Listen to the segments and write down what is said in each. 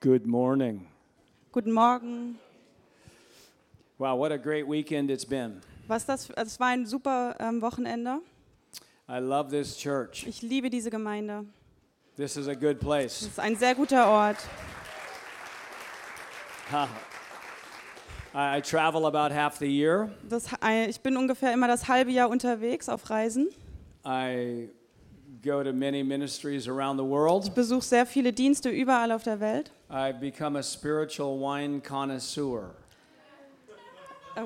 Good morning. Guten Morgen. Wow, what a great weekend it's been. Was das? Es war ein super ähm, Wochenende. I love this church. Ich liebe diese Gemeinde. This is a good place. Es ist ein sehr guter Ort. I, travel about half the year. Das, ich bin ungefähr immer das halbe Jahr unterwegs auf Reisen. I go to many ministries around the world. Ich besuche sehr viele Dienste überall auf der Welt. I've become a spiritual wine connoisseur.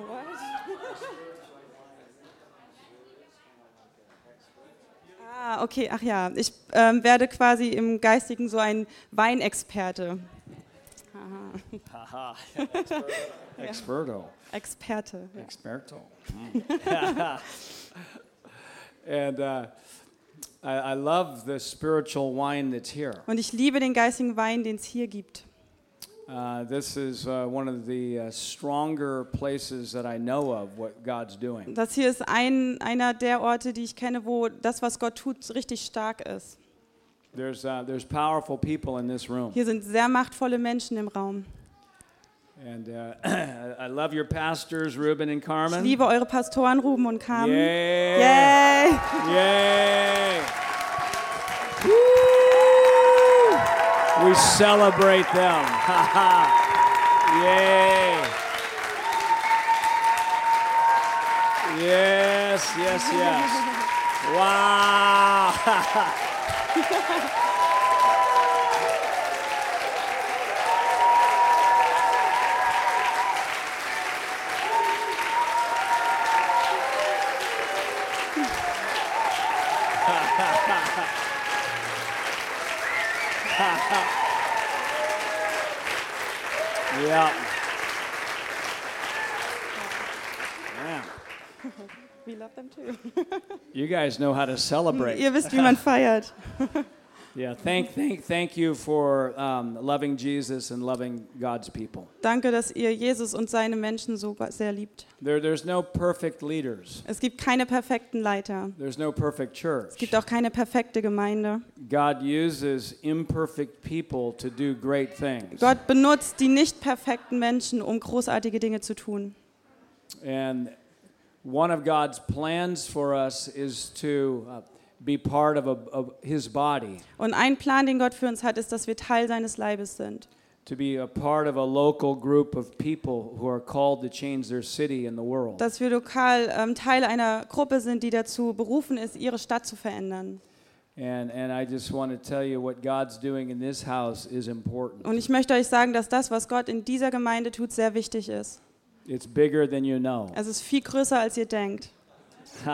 Ah, okay, ach ja, ich ähm, werde quasi im Geistigen so ein Weinexperte. Haha. Experto. Experte. Experto. Mm. and uh, I, I love the spiritual wine that's here. Und ich liebe den geistigen Wein, den es hier gibt. Uh, this is uh, one of the uh, stronger places that I know of what God's doing. Das hier ist ein, einer der Orte, die ich kenne, wo das, was Gott tut, richtig stark ist. There's, uh, there's powerful people in this room. Hier sind sehr machtvolle Menschen im Raum. And uh, I love your pastors, Ruben and Ich Carmen. liebe eure Pastoren Ruben und Carmen. Yay! Yay! Yay! Woo! We celebrate them. Ha ha! Yay! Yes, yes, yes. Wow! yeah. Man, We love them too. you guys know how to celebrate. Ihr wisst, wie man feiert. Yeah, thank, thank, thank you for um, loving Jesus and loving God's people. Danke, dass ihr Jesus und seine Menschen so sehr liebt. There, there's no perfect leaders. Es gibt keine perfekten Leiter. There's no perfect church. Es gibt auch keine perfekte Gemeinde. God uses imperfect people to do great things. Gott benutzt die nicht perfekten Menschen, um großartige Dinge zu tun. And one of God's plans for us is to uh, be part of, a, of His body, Und ein Plan, den Gott für uns hat, ist, dass wir Teil seines Leibes sind. to be a part of a local group of people who are called to change their city and the world. Dass wir lokal ähm, Teil einer Gruppe sind, die dazu berufen ist, ihre Stadt zu verändern. And, and I just want to tell you what God's doing in this house is important. Und ich möchte euch sagen, dass das, was Gott in dieser Gemeinde tut, sehr wichtig ist. It's bigger than you know. Es ist viel größer, als ihr denkt.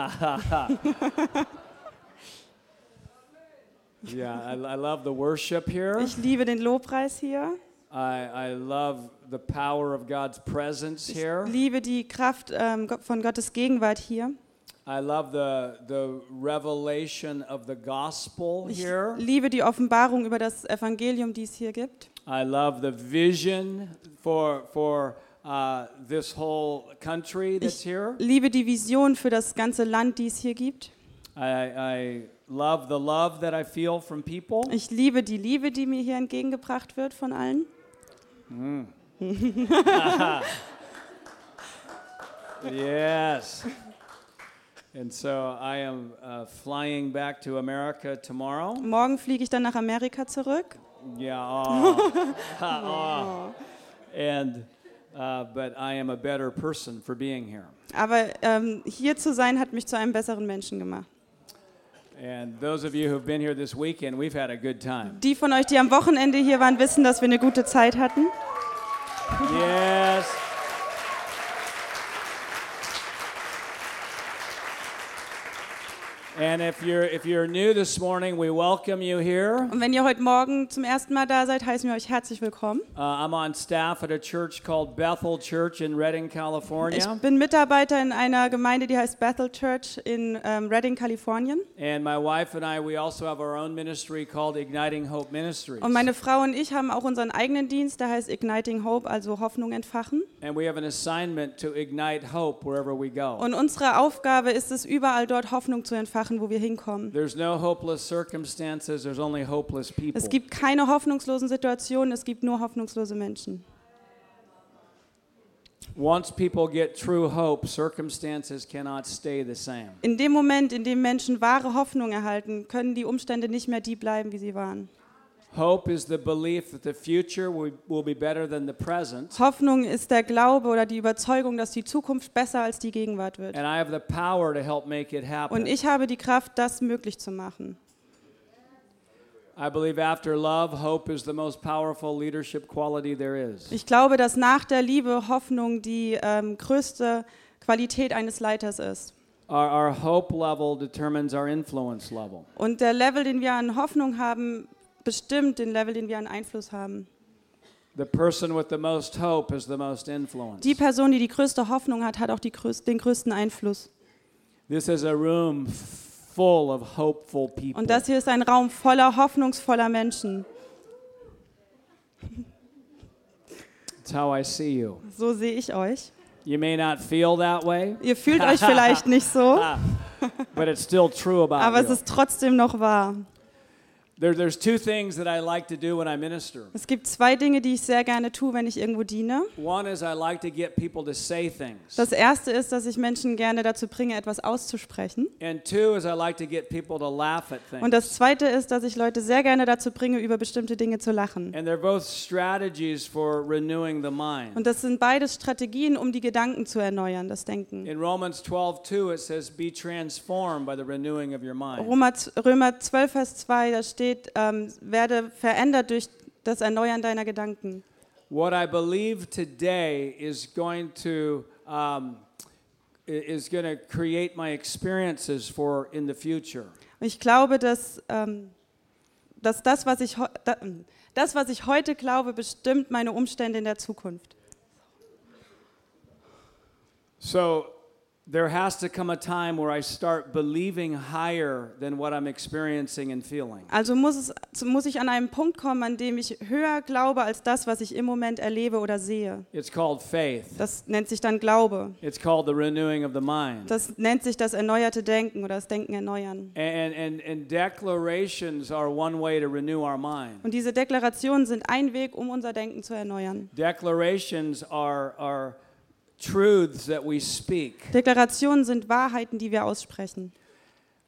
Yeah, I, I love the worship here. Ich liebe den Lobpreis hier. I, I love the power of God's presence Ich here. liebe die Kraft ähm, von Gottes Gegenwart hier. I love the, the revelation of the gospel Ich here. liebe die Offenbarung über das Evangelium, die es hier gibt. I love the vision for, for uh, this whole country that's Ich here. liebe die Vision für das ganze Land, die es hier gibt. I, I love the love that I feel from people. Ich liebe die Liebe, die mir hier entgegengebracht wird von allen. Yes. And so I am uh, flying back to America tomorrow. Morgen fliege ich dann nach Amerika zurück. Yeah. Oh. oh. And uh, but I am a better person for being here. Aber ähm, hier zu sein, hat mich zu einem besseren Menschen gemacht. Die von euch, die am Wochenende hier waren, wissen, dass wir eine gute Zeit hatten. Yes. And if you're if you're new this morning, we welcome you here. Und wenn ihr heute Morgen zum ersten Mal da seid, heißen wir euch herzlich willkommen. Uh, I'm on staff at a church called Bethel Church in Redding, Ich California. bin Mitarbeiter in einer Gemeinde, die heißt Bethel Church in ähm, Redding, Kalifornien. And my wife and I, we also have our own ministry called Igniting Hope Ministries. Und meine Frau und ich haben auch unseren eigenen Dienst, der heißt Igniting Hope, also Hoffnung entfachen. And we have an assignment to ignite hope wherever we go. Und unsere Aufgabe ist es, überall dort Hoffnung zu entfachen, machen, wo wir hinkommen. There's no hopeless circumstances, there's only hopeless people. Es gibt keine hoffnungslosen Situationen, es gibt nur hoffnungslose Menschen. Once people get true hope, circumstances cannot stay the same. In dem Moment, in dem Menschen wahre Hoffnung erhalten, können die Umstände nicht mehr die bleiben, wie sie waren. Hoffnung ist der Glaube oder die Überzeugung, dass die Zukunft besser als die Gegenwart wird. and I have the power to help make it Und ich habe die Kraft, das möglich zu machen. I believe after love, hope is the most powerful leadership quality there is. Ich glaube, dass nach der Liebe Hoffnung die ähm, größte Qualität eines Leiters ist. Our, our hope level determines our influence level. Und der Level, den wir an Hoffnung haben, bestimmt den Level, den wir an Einfluss haben. Die Person, die die größte Hoffnung hat, hat auch größ den größten Einfluss. This is a room full of hopeful people. Und das hier ist ein Raum voller hoffnungsvoller Menschen. That's how I see you. So sehe ich euch. You may not feel that way, Ihr fühlt euch vielleicht nicht so, but it's still true about aber es ist trotzdem noch wahr. Es gibt zwei Dinge, die ich sehr gerne tue, wenn ich irgendwo diene. One is I like to get people to say things. Das erste ist, dass ich Menschen gerne dazu bringe, etwas auszusprechen. And two is I like to get people to laugh at Und things. das zweite ist, dass ich Leute sehr gerne dazu bringe, über bestimmte Dinge zu lachen. And they're both strategies for renewing the mind. Und das sind beides Strategien, um die Gedanken zu erneuern, das Denken. In Romans 12:2 it says be transformed by the renewing of your mind. Römer 12, Vers 2, da steht, ähm, werde verändert durch das Erneuern deiner Gedanken. What I believe today is going to um, is going to create my experiences for in the future. Ich glaube, dass, ähm, dass das, was ich, da, das, was ich heute glaube, bestimmt meine Umstände in der Zukunft. So there has to come a time where I start believing higher than what I'm experiencing and feeling. Also muss, es, muss ich an einen Punkt kommen, an dem ich höher glaube als das, was ich im Moment erlebe oder sehe. It's called faith. Das nennt sich dann Glaube. It's called the renewing of the mind. Das nennt sich das erneuerte Denken oder das Denken erneuern. And, and, and declarations are one way to renew our mind. Und diese Deklarationen sind ein Weg, um unser Denken zu erneuern. Declarations are, are truths that we speak. Deklarationen sind Wahrheiten, die wir aussprechen.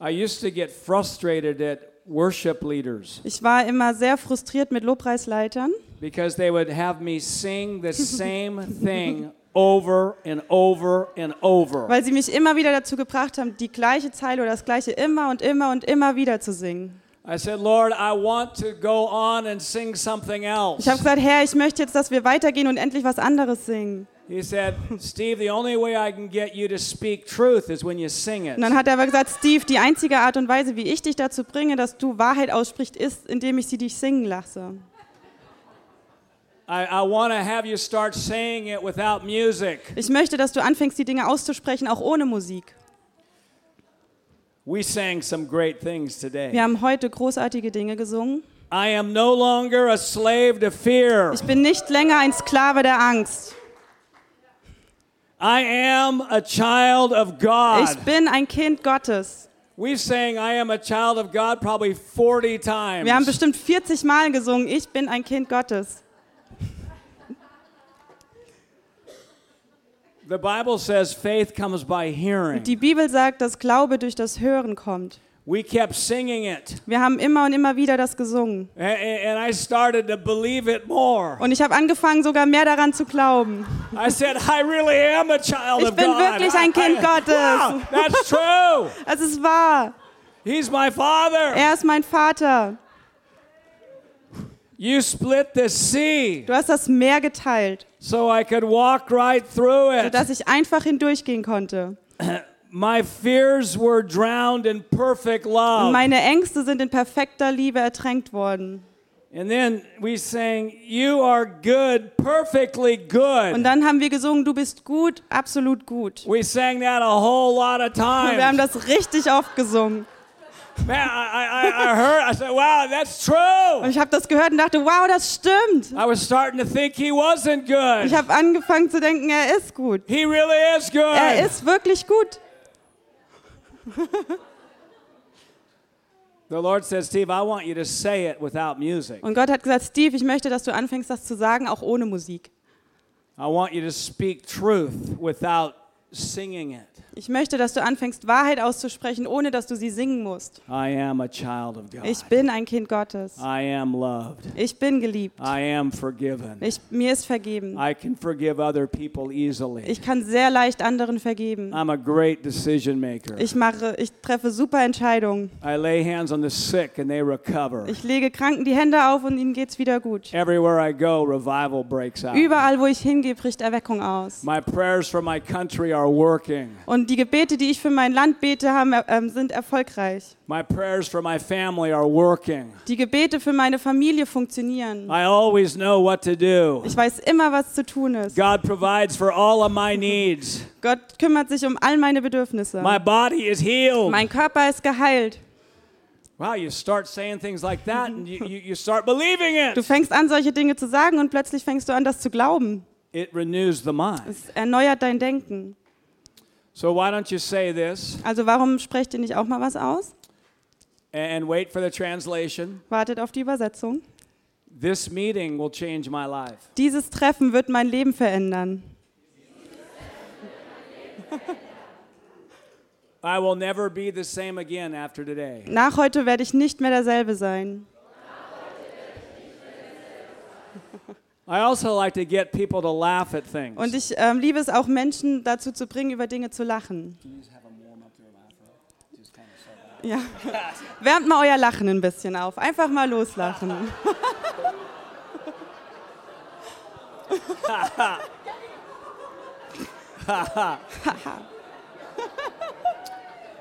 I used to get frustrated at worship leaders Ich war immer sehr frustriert mit Lobpreisleitern, because they would have me sing the same thing over and over and over. weil sie mich immer wieder dazu gebracht haben, die gleiche Zeile oder das gleiche immer und immer und immer wieder zu singen. I said, Lord, I want to go on and sing something else. Ich habe gesagt, Herr, ich möchte jetzt, dass wir weitergehen und endlich was anderes singen. He said, Steve, the only way I can get you to speak truth is when you sing it. Und dann hat er aber gesagt, Steve, die einzige Art und Weise, wie ich dich dazu bringe, dass du Wahrheit aussprichst, ist, indem ich sie dich singen lasse. I, I want to have you start saying it without music. Ich möchte, dass du anfängst, die Dinge auszusprechen, auch ohne Musik. We sang some great things today. Wir haben heute großartige Dinge gesungen. I am no longer a slave to fear. Ich bin nicht länger ein Sklave der Angst. I am a child of God. Ich bin ein Kind Gottes. We sang I am a child of God probably 40 times. Wir haben bestimmt 40 Mal gesungen, ich bin ein Kind Gottes. the Bible says faith comes by hearing. Die Bibel sagt, dass Glaube durch das Hören kommt. We kept singing it. Wir haben immer und immer wieder das gesungen. And I started to believe it more. Und ich habe angefangen, sogar mehr daran zu glauben. I said, I really am a child Ich of bin God. wirklich ein Kind I- Gottes. Wow, that's true. Es ist wahr. He's my father. Er ist mein Vater. You split the sea Du hast das Meer geteilt, so I could walk right through it. sodass ich einfach hindurchgehen konnte. My fears were drowned in perfect Und love. meine Ängste sind in perfekter Liebe ertränkt worden. And then we sang, You are good, perfectly Und good. dann haben wir gesungen, du bist gut, absolut gut. We sang that a whole lot of Und wir haben times. das richtig oft gesungen. Man, I, I, I heard, I said, Wow, that's true. Und ich habe das gehört und dachte, wow, das stimmt. I was starting to think he wasn't Ich good. habe angefangen zu denken, er ist gut. He really is Er good. ist wirklich gut. The Lord says, Steve, I want you to say it without music. Und Gott hat gesagt, Steve, ich möchte, dass du anfängst, das zu sagen, auch ohne Musik. I want you to speak truth without singing it. Ich möchte, dass du anfängst, Wahrheit auszusprechen, ohne dass du sie singen musst. I am a child of God. Ich bin ein Kind Gottes. I am loved. Ich bin geliebt. I am forgiven. Ich, mir ist vergeben. I can forgive other people easily. Ich kann sehr leicht anderen vergeben. I'm a great decision maker. Ich mache, ich treffe super Entscheidungen. I lay hands on the sick and they recover. Ich lege Kranken die Hände auf und ihnen geht's wieder gut. Everywhere I go, revival breaks out. Überall, wo ich hingehe, bricht Erweckung aus. My prayers for my country are working. Und die Gebete, die ich für mein Land bete, haben, ähm, sind erfolgreich. My prayers for my family are working. Die Gebete für meine Familie funktionieren. I always know what to do. Ich weiß immer, was zu tun ist. God provides for all of my needs. Gott kümmert sich um all meine Bedürfnisse. My body is healed. Mein Körper ist geheilt. Wow, you start saying things like that and you, you, start believing Du it. fängst an, solche Dinge zu sagen und plötzlich fängst du an, das zu glauben. It renews the mind. Es erneuert dein Denken. So why don't you say this Also warum sprecht ihr nicht auch mal was aus? and wait for the translation? Wartet auf die Übersetzung. This meeting will change my life. Dieses Treffen wird mein Leben verändern. I will never be the same again after today. Nach heute werde ich nicht mehr derselbe sein. I also like to get people to laugh at things. Und ich ähm, liebe es auch, Menschen dazu zu bringen, über Dinge zu lachen. Ja. Wärmt mal euer Lachen ein bisschen auf. Einfach mal loslachen.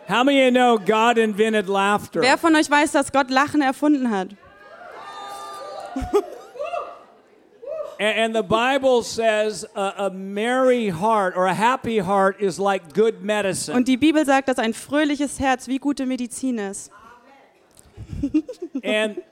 How many of you know God invented laughter? Wer von euch weiß, dass Gott Lachen erfunden hat? And, and the Bible says a, a merry heart or a happy heart is like good medicine. Und die Bibel sagt, dass ein fröhliches Herz wie gute Medizin ist. and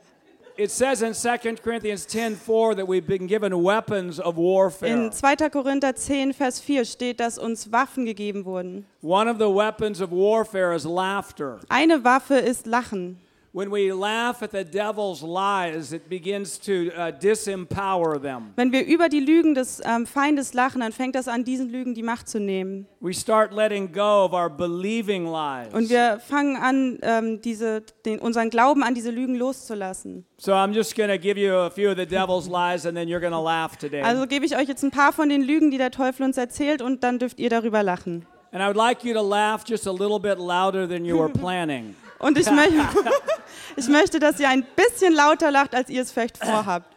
it says in 2 Corinthians 10:4 that we've been given weapons of warfare. In 2. Korinther 10, Vers 4 steht, dass uns Waffen gegeben wurden. One of the weapons of warfare is laughter. Eine Waffe ist Lachen. When we laugh at the devil's lies, it begins to disempower them. Wenn wir über die Lügen des ähm, Feindes lachen, dann fängt das an, diesen Lügen die Macht zu nehmen. We start letting go of our believing lies. Und wir fangen an, ähm, diese, den, unseren Glauben an diese Lügen loszulassen. So I'm just going to give you a few of the devil's lies and then you're going to laugh today. Also gebe ich euch jetzt ein paar von den Lügen, die der Teufel uns erzählt, und dann dürft ihr darüber lachen. And I would like you to laugh just a little bit louder than you were planning. Und ich, möchte, ich möchte, dass ihr ein bisschen lauter lacht, als ihr es vielleicht vorhabt.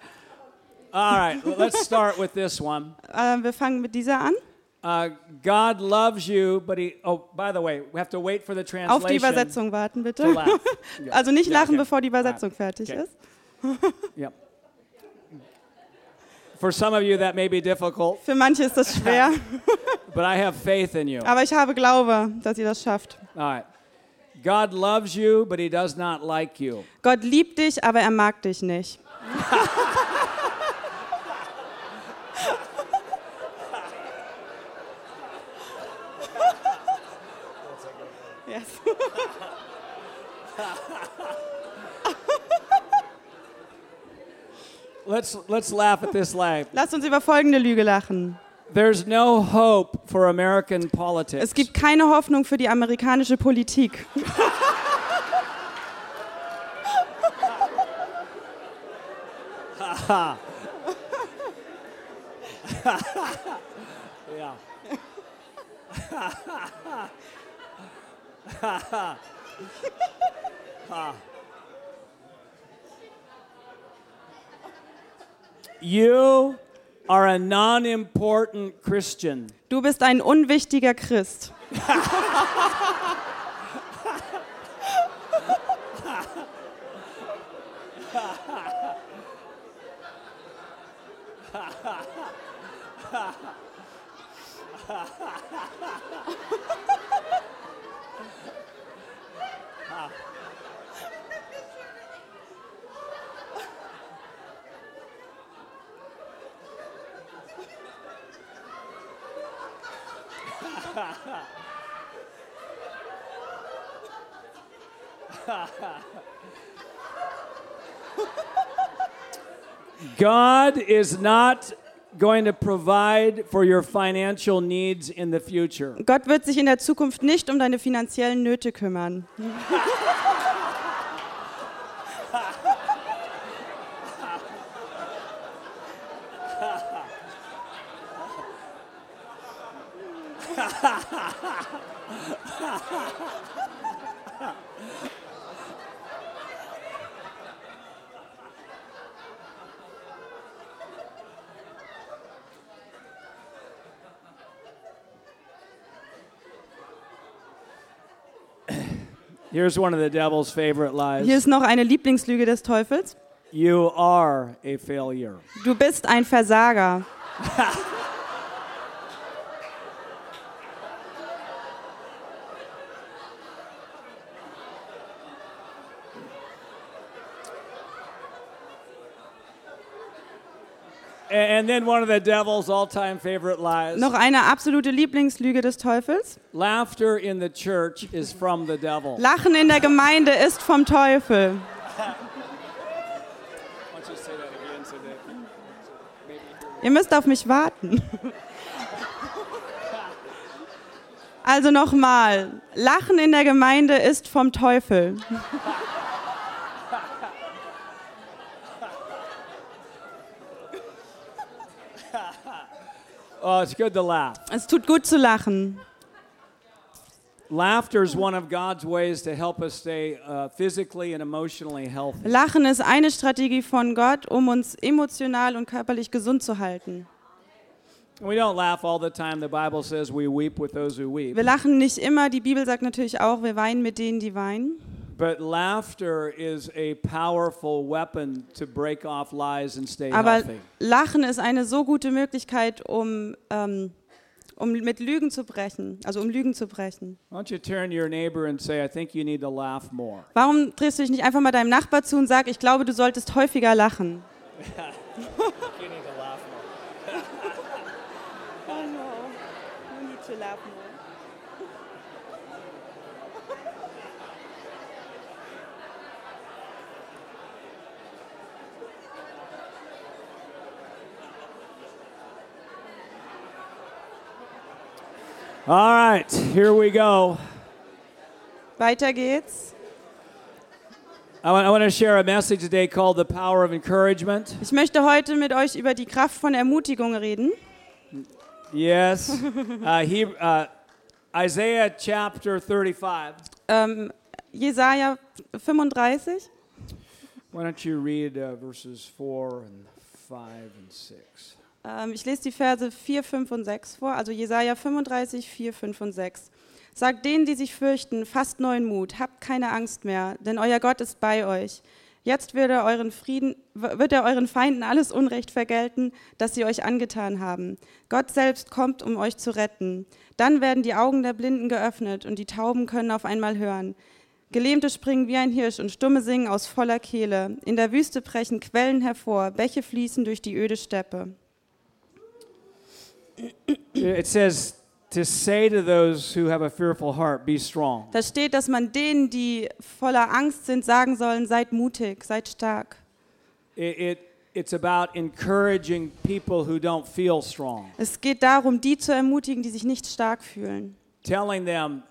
All right, let's start with this one. Äh, wir fangen mit dieser an. Uh, God loves you, but he. Oh, by the way, we have to wait for the translation. Auf die Übersetzung warten, bitte. Yeah. Also nicht Yeah, lachen, okay. bevor die Übersetzung fertig Okay. ist. Yep. For some of you, that may be difficult, Für manche ist das schwer, but I have faith in you. aber ich habe Glaube, dass ihr das schafft. All right. God loves you, but he does not like you. Gott liebt dich, aber er mag dich nicht. Yes. Let's let's laugh at this lie. Lasst uns über folgende Lüge lachen. There's no hope for American politics. Es gibt keine Hoffnung für die amerikanische Politik. You are a non-important Christian. Du bist ein unwichtiger Christ. God is not going to provide for your financial needs in the future. Gott wird sich in der Zukunft nicht um deine finanziellen Nöte kümmern. Here's one of the devil's favorite lies. Hier ist noch eine Lieblingslüge des Teufels. You are a failure. Du bist ein Versager. And then one of the devil's all-time favorite lies. Noch eine absolute Lieblingslüge des Teufels. Laughter in the church is from the devil. Lachen in der Gemeinde ist vom Teufel. Ihr müsst auf mich warten. Also nochmal, Lachen in der Gemeinde ist vom Teufel. Oh, it's good to laugh. Es tut gut zu lachen. Laughter is one of God's ways to help us stay physically and emotionally healthy. Lachen ist eine Strategie von Gott, um uns emotional und körperlich gesund zu halten. We don't laugh all the time. The Bible says we weep with those who weep. Wir lachen nicht immer, die Bibel sagt natürlich auch, wir weinen mit denen, die weinen. But laughter is a powerful weapon to break off lies and stay Aber healthy. Lachen ist eine so gute Möglichkeit, um, ähm, um mit Lügen zu brechen, also um Lügen zu brechen. Why don't you turn to your neighbor and say, I think you need to laugh more? Warum drehst du dich nicht einfach mal deinem Nachbar zu und sag, ich glaube, du solltest häufiger lachen? You need to laugh more. Oh no, you need to laugh All right, here we go. Weiter geht's. I want, I want to share a message today called The Power of Encouragement. Ich möchte heute mit euch über die Kraft von Ermutigung reden. Yes. Uh, he, uh, Isaiah chapter 35. Ähm, Jesaja 35. Why don't you read uh, verses 4 and 5 and 6? Ähm, ich lese die Verse 4, 5 und 6 vor. Also Jesaja 35, 4, 5 und 6. Sagt denen, die sich fürchten, fasst neuen Mut, habt keine Angst mehr, denn euer Gott ist bei euch. Jetzt wird er, euren Frieden, wird er euren Feinden alles Unrecht vergelten, das sie euch angetan haben. Gott selbst kommt, um euch zu retten. Dann werden die Augen der Blinden geöffnet und die Tauben können auf einmal hören. Gelähmte springen wie ein Hirsch und Stumme singen aus voller Kehle. In der Wüste brechen Quellen hervor, Bäche fließen durch die öde Steppe. It says to say to those who have a fearful heart, be strong. Da steht, dass man denen, die voller Angst sind, sagen sollen, seid mutig, seid stark. It, it, it's about encouraging people who don't feel strong, Es geht darum, die zu ermutigen, die sich nicht stark fühlen. telling them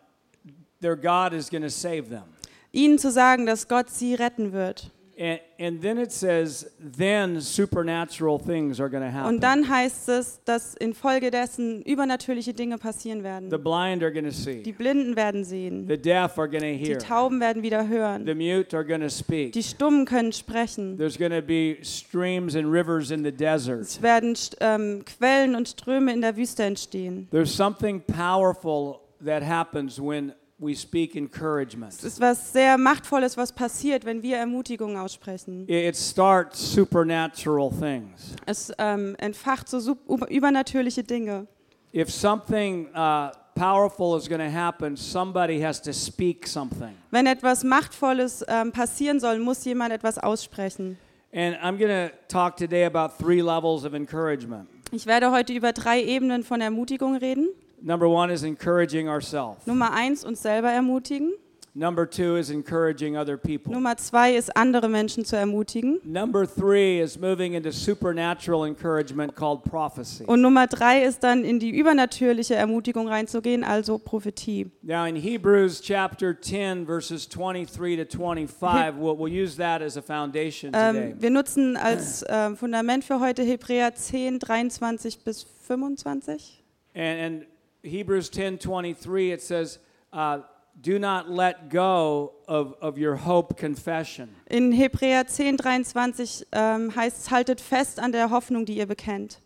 their God is going to save them. Ihnen zu sagen, dass Gott sie retten wird. And, and then it says, then supernatural things are going to happen. Und dann heißt es, dass infolgedessen übernatürliche Dinge passieren the werden. blind are going to Die see, Blinden werden sehen. the deaf are going to Die hear, Tauben werden wieder the hören. mute are going to speak. Die Stummen können sprechen. There's going to be streams and rivers in the desert. Es werden ähm, Quellen und Ströme in der Wüste entstehen. There's something powerful that happens when we speak encouragement. Es ist was sehr Machtvolles, was passiert, wenn wir Ermutigungen aussprechen. It starts supernatural things. Es ähm, entfacht so übernatürliche Dinge. If something uh, powerful is going to happen, somebody has to speak something. Wenn etwas Machtvolles ähm, passieren soll, muss jemand etwas aussprechen. And I'm going to talk today about three levels of encouragement. Ich werde heute über drei Ebenen von Ermutigung reden. Number one is encouraging ourselves. Nummer eins, uns selber ermutigen. Number two is encouraging other people. Nummer zwei ist, andere Menschen zu ermutigen. Number three is moving into supernatural encouragement called prophecy. Und Nummer drei ist dann in die übernatürliche Ermutigung reinzugehen, also Prophetie. Now, in Hebrews chapter 10, verses 23 to 25, we'll, we'll use that as a foundation today. Ähm, wir nutzen als ähm, Fundament für heute Hebräer 10, 23 bis 25. And, and Hebrews 10 23, it says, uh, Do not let go of, of your hope confession. In Hebräer 10, 23 ähm, heißt es, haltet fest an der Hoffnung, die ihr bekennt.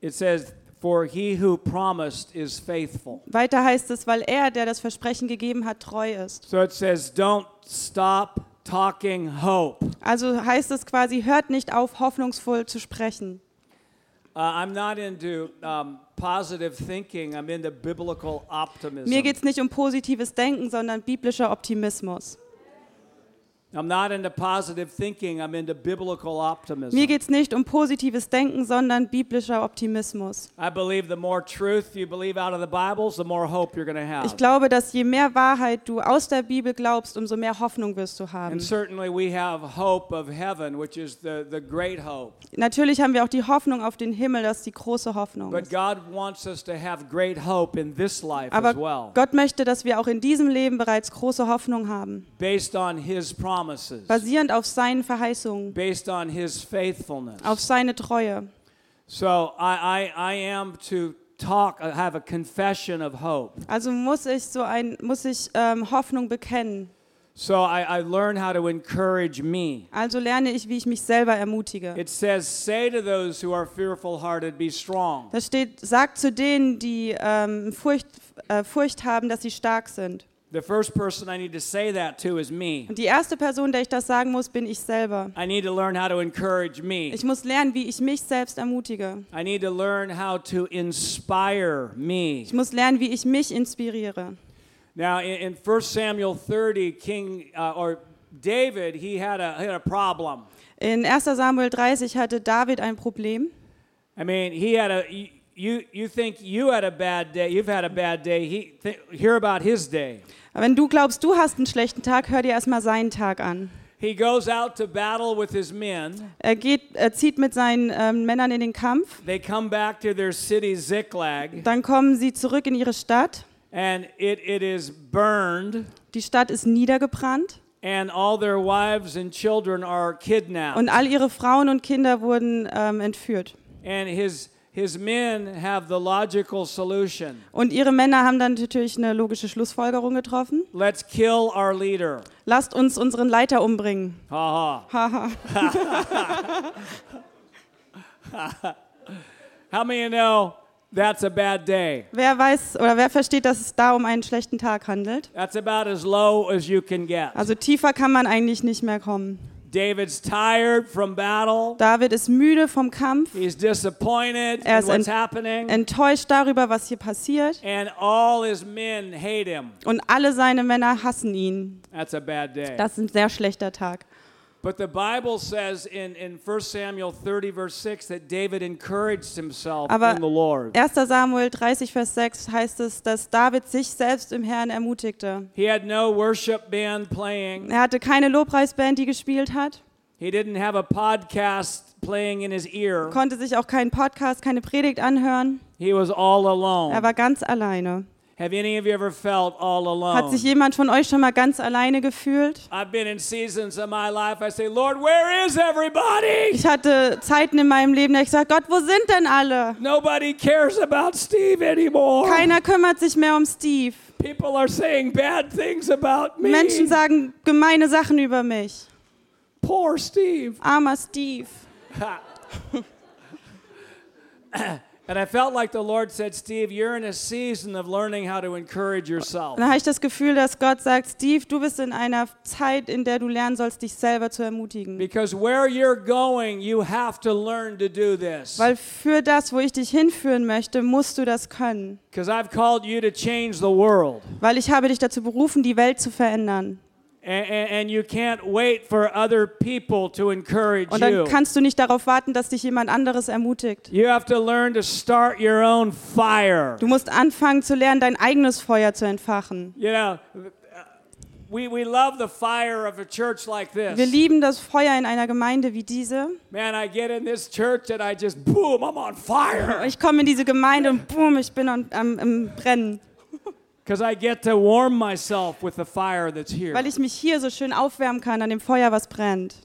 It says, For he who promised is faithful. Weiter heißt es, weil er, der das Versprechen gegeben hat, treu ist. So it says, Don't stop talking hope. Also heißt es quasi, hört nicht auf, hoffnungsvoll zu sprechen. Uh, I'm not into um, positive thinking, I'm into biblical optimism. Mir geht es nicht um positives Denken, sondern biblischer Optimismus. I'm not into positive thinking, I'm into biblical optimism. Mir geht es nicht um positives Denken, sondern biblischer Optimismus. I believe the more truth you believe out of the Bibles, the more hope you're going to have. Ich glaube, dass je mehr Wahrheit du aus der Bibel glaubst, umso mehr Hoffnung wirst du haben. Natürlich haben wir auch die Hoffnung auf den Himmel, das ist die große Hoffnung. Ist. Aber Gott möchte, dass wir auch in diesem Leben bereits große Hoffnung haben, based on His promises, basierend auf seinen Verheißungen, based on His faithfulness. auf seine Treue. So I, I, I am to talk, I have a confession of hope. Also muss ich so ein, muss ich ähm, Hoffnung bekennen. So I, I learn how to encourage me. Also lerne ich, wie ich mich selber ermutige. It says, Say to those who are fearful hearted, be strong. Da steht, sagt zu denen, die ähm, Furcht, äh, Furcht haben, dass sie stark sind. The first person I need to say that to is me. Und die erste Person, der ich das sagen muss, bin ich selber. I need to learn how to encourage me. Ich muss lernen, wie ich mich selbst ermutige. I need to learn how to inspire me. Ich muss lernen, wie ich mich inspiriere. Now, in, in 1 Samuel 30, King uh, or David, he had a, he had a problem. In 1 Samuel 30 hatte David ein Problem. I mean, he had a. You, you think you had a bad day, you've had a bad day, he, th- hear about his day. Wenn du glaubst, du hast einen schlechten Tag, hör dir erstmal seinen Tag an. He goes out to battle with his men. Er, geht, er zieht mit seinen ähm, Männern in den Kampf. They come back to their city, Ziklag, Dann kommen sie zurück in ihre Stadt. and it, it is burned, Die Stadt ist niedergebrannt. and all their wives and children are kidnapped. Und all ihre Frauen und Kinder wurden ähm, entführt. And his, his men have the logical solution Und ihre Männer haben dann natürlich eine logische Schlussfolgerung getroffen. let's kill our leader. Lasst uns unseren Leiter umbringen. Ha Haha. ha. How many you know that's a bad day? Wer weiß oder wer versteht, dass es da um einen schlechten Tag handelt? That's about as low as you can get. Also tiefer kann man eigentlich nicht mehr kommen. David's tired from battle. David ist müde vom Kampf, He's disappointed Er in ist what's ent- happening. enttäuscht darüber, was hier passiert. And all his men hate him. Und alle seine Männer hassen ihn. That's a bad day. Das ist ein sehr schlechter Tag. But the Bible says in, in 1 Samuel 30, verse 6, that David encouraged himself Aber in the Lord. 1. Samuel 30, Vers 6 heißt es, dass David sich selbst im Herrn ermutigte. He had no worship band playing. Er hatte keine Lobpreisband, die gespielt hat, He didn't have a podcast playing in his ear. konnte sich auch keinen Podcast, keine Predigt anhören. He was all Er alone. war ganz alleine. Have any of you ever felt all Hat sich alone? jemand von euch schon mal ganz alleine gefühlt? Ich hatte Zeiten in meinem Leben, da ich gesagt, Gott, wo sind denn alle? Nobody cares about Steve anymore. Keiner kümmert sich mehr um Steve. People are saying bad things about me. Menschen sagen gemeine Sachen über mich. Poor Steve. Armer Steve. And I felt like the Lord said, Steve, you're in a season of learning how to encourage yourself. Und dann habe ich das Gefühl, dass Gott sagt, Steve, du bist in einer Zeit, in der du lernen sollst, dich selber zu ermutigen. Because where you're going, you have to learn to do this. Weil für das, wo ich dich hinführen möchte, musst du das können. Because I've called you to change the world. Weil ich habe dich dazu berufen, die Welt zu verändern. And, and, and you can't wait for other people to encourage Und dann you. kannst du nicht darauf warten, dass dich jemand anderes ermutigt. You have to learn to start your own fire. Du musst anfangen zu lernen, dein eigenes Feuer zu entfachen. You know, we, we love the fire of a church like Wir lieben das Feuer in einer Gemeinde wie diese. Man, I get in this church and I just, boom, I'm on fire. Ich komme in diese Gemeinde und boom, ich bin am, am, am Brennen, weil ich mich hier so schön aufwärmen kann an dem Feuer, was brennt.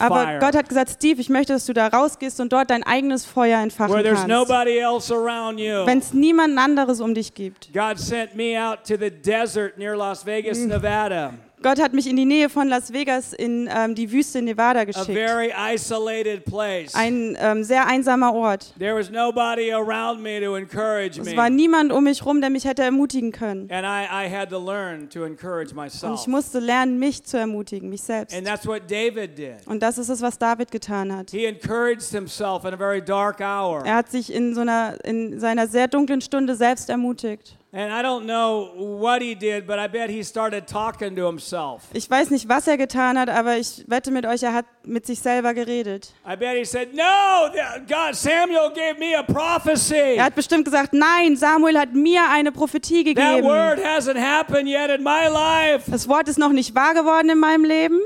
Aber. Gott hat gesagt, Steve, ich möchte, dass du da rausgehst und dort dein eigenes Feuer entfachen where kannst. nobody else around you. Wenn es niemand anderes um dich gibt. God sent me out to the desert near Las Vegas, Nevada, Gott hat mich in die Nähe von Las Vegas in ähm, die Wüste Nevada a geschickt. very isolated place. Ein ähm, sehr einsamer Ort. There was nobody around me to encourage Es war niemand um mich rum, der mich hätte ermutigen können. And I, I had to learn to encourage Und ich musste lernen, mich zu ermutigen, mich selbst. And that's what David did. Und das ist es, was David getan hat. He encouraged himself in a very dark hour. Er hat sich in, so einer, in seiner sehr dunklen Stunde selbst ermutigt. And I don't know what he did, but I bet he started talking to himself. Ich weiß nicht, was er getan hat, aber ich wette mit euch, er hat mit sich selber geredet. I bet he said, No, God, Samuel gave me a prophecy. Er hat bestimmt gesagt, nein, Samuel hat mir eine Prophetie That gegeben. word hasn't happened yet in my life. Das Wort ist noch nicht wahr geworden in meinem Leben.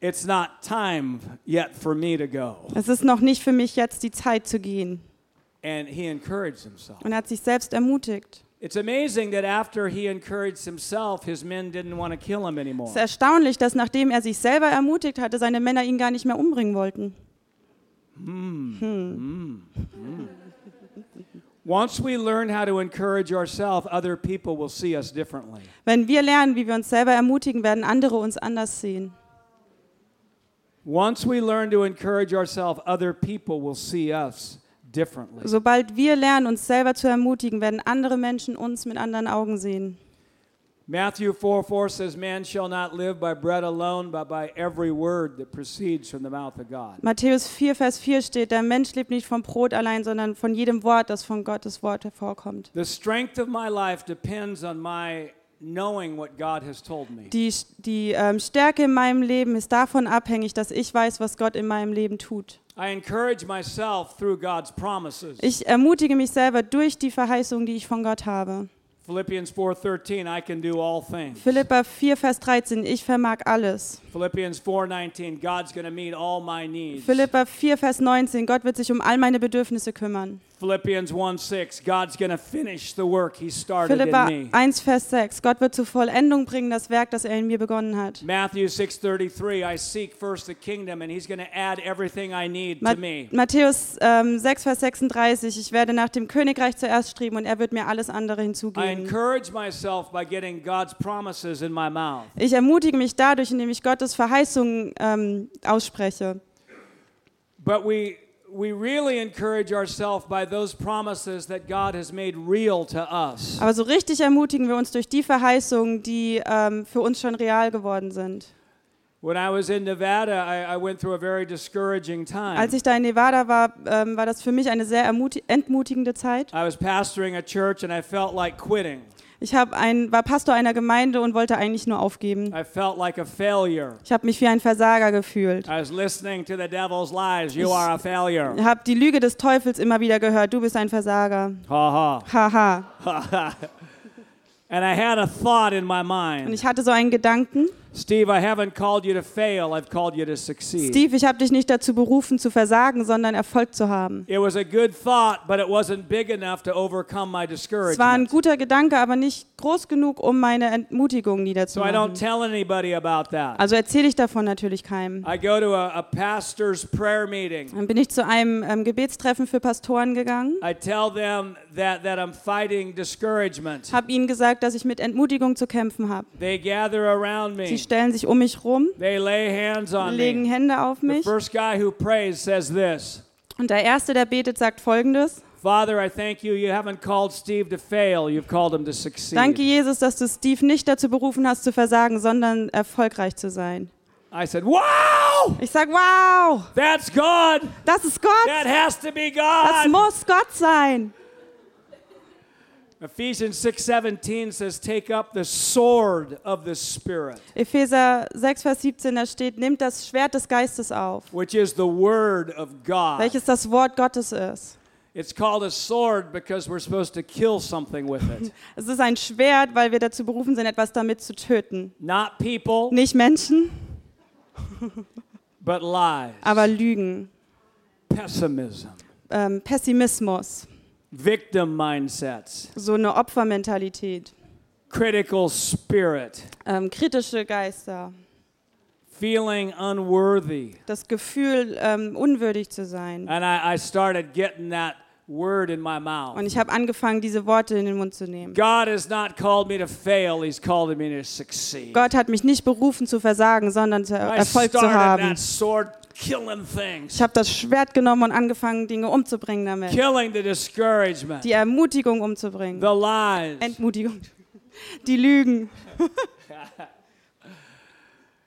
It's not time yet for me to go. Es ist noch nicht für mich jetzt die Zeit zu gehen. And he encouraged himself. Und er hat sich selbst ermutigt. It's amazing that after he encouraged himself, his men didn't want to kill him Es anymore. ist erstaunlich, dass nachdem er sich selber ermutigt hatte, seine Männer ihn gar nicht mehr umbringen wollten. Once we learn how to encourage ourselves, other people will see us differently. Wenn wir lernen, wie wir uns selber ermutigen, werden andere uns anders sehen. Once we learn to encourage ourselves, other people will see us. Sobald wir lernen, uns selber zu ermutigen, werden andere Menschen uns mit anderen Augen sehen. Matthew 4 4 says, Man shall not live by bread alone, but by every word that proceeds from the mouth of God. Matthäus 4, Vers 4 steht, der Mensch lebt nicht vom Brot allein, sondern von jedem Wort, das von Gottes Wort hervorkommt. The strength of my life depends on my knowing what God has told me. Die, die ähm, Stärke in meinem Leben ist davon abhängig, dass ich weiß, was Gott in meinem Leben tut. I encourage myself through God's promises. Ich ermutige mich selber durch die Verheißung, die ich von Gott habe. Philippians 4:13, I can do all things. Philippa 4, Vers 13, ich vermag alles. Philippians 4:19, God's going to meet all my needs. Philippa 4, Vers 19, Gott wird sich um all meine Bedürfnisse kümmern. Philippians 1:6, God's going to finish the work he started Philippa in me. 1, Vers 6, Gott wird zur Vollendung bringen das Werk, das er in mir begonnen hat. Matthew 6:33, I seek first the kingdom and he's going to add everything I need Ma to me. Matthäus ähm, 6, Vers 36, ich werde nach dem Königreich zuerst streben und er wird mir alles andere I hinzugeben. encourage myself by getting God's promises in my mouth. Ich ermutige mich dadurch, indem ich Gottes Verheißungen ähm, ausspreche. But we we really encourage ourselves by those promises that God has made real to us. Aber so richtig ermutigen wir uns durch die Verheißungen, die ähm, für uns schon real geworden sind. When I was in Nevada, I, I went through a very discouraging time. Als ich da in Nevada war, ähm, war das für mich eine sehr entmutigende Zeit. I was pastoring a church and I felt like quitting. Ich hab ein, war Pastor einer Gemeinde und wollte eigentlich nur aufgeben. I felt like a failure. Ich habe mich wie ein Versager gefühlt. I was listening to the devil's lies. You are a failure. Ich habe die Lüge des Teufels immer wieder gehört. Du bist ein Versager. Ha Haha. ha. and I had a thought in my Und mind. ich hatte so einen Gedanken. Steve, I haven't called you to fail. I've called you to succeed. Steve, ich habe dich nicht dazu berufen zu versagen, sondern Erfolg zu haben. It was a good thought, but it wasn't big enough to overcome my Es war ein discouragement. guter Gedanke, aber nicht groß genug, um meine Entmutigung So I don't niederzumachen. tell anybody about that. Also erzähle ich davon natürlich keinem. I go to a, a pastor's prayer meeting. Dann bin ich zu einem ähm, Gebetstreffen für Pastoren gegangen, I tell them that, that I'm fighting discouragement. habe ihnen gesagt, dass ich mit Entmutigung zu kämpfen habe. They gather around Sie me. Stellen sich um mich rum, They lay hands on legen me. Hände auf The mich first guy who prays says this und der Erste, der betet, sagt folgendes. Father, I thank you. You haven't called Steve to fail, you've called him to succeed. Danke, Jesus, dass du Steve nicht dazu berufen hast, zu versagen, sondern erfolgreich zu sein. I said, Wow! Ich sag, wow, That's God! das ist Gott. That has to be Das God! muss Gott sein. Ephesians 6:17 says, "Take up the sword of the Spirit, Epheser 6, Vers 17, da steht, nimmt das Schwert des Geistes auf, which is the word of God." welches das Wort Gottes ist. It's called a sword because we're supposed to kill something with it. Es ist ein Schwert, weil wir dazu berufen sind, etwas damit zu töten. Not people, Nicht Menschen, but lies, aber Lügen, pessimism, ähm, Pessimismus, victim mindsets, so eine Opfermentalität, critical spirit, ähm, kritische Geister, feeling unworthy. das Gefühl, ähm, unwürdig zu sein. And I, I started getting that word in my mouth. Und ich habe angefangen, diese Worte in den Mund zu nehmen. God has not called me to fail, He's called me to succeed. Gott hat mich nicht berufen zu versagen, sondern zu Erfolg zu haben. that sword Ich habe das Schwert genommen und angefangen, Dinge umzubringen damit. killing the discouragement, Die Ermutigung umzubringen. the lies. Entmutigung. Die Lügen.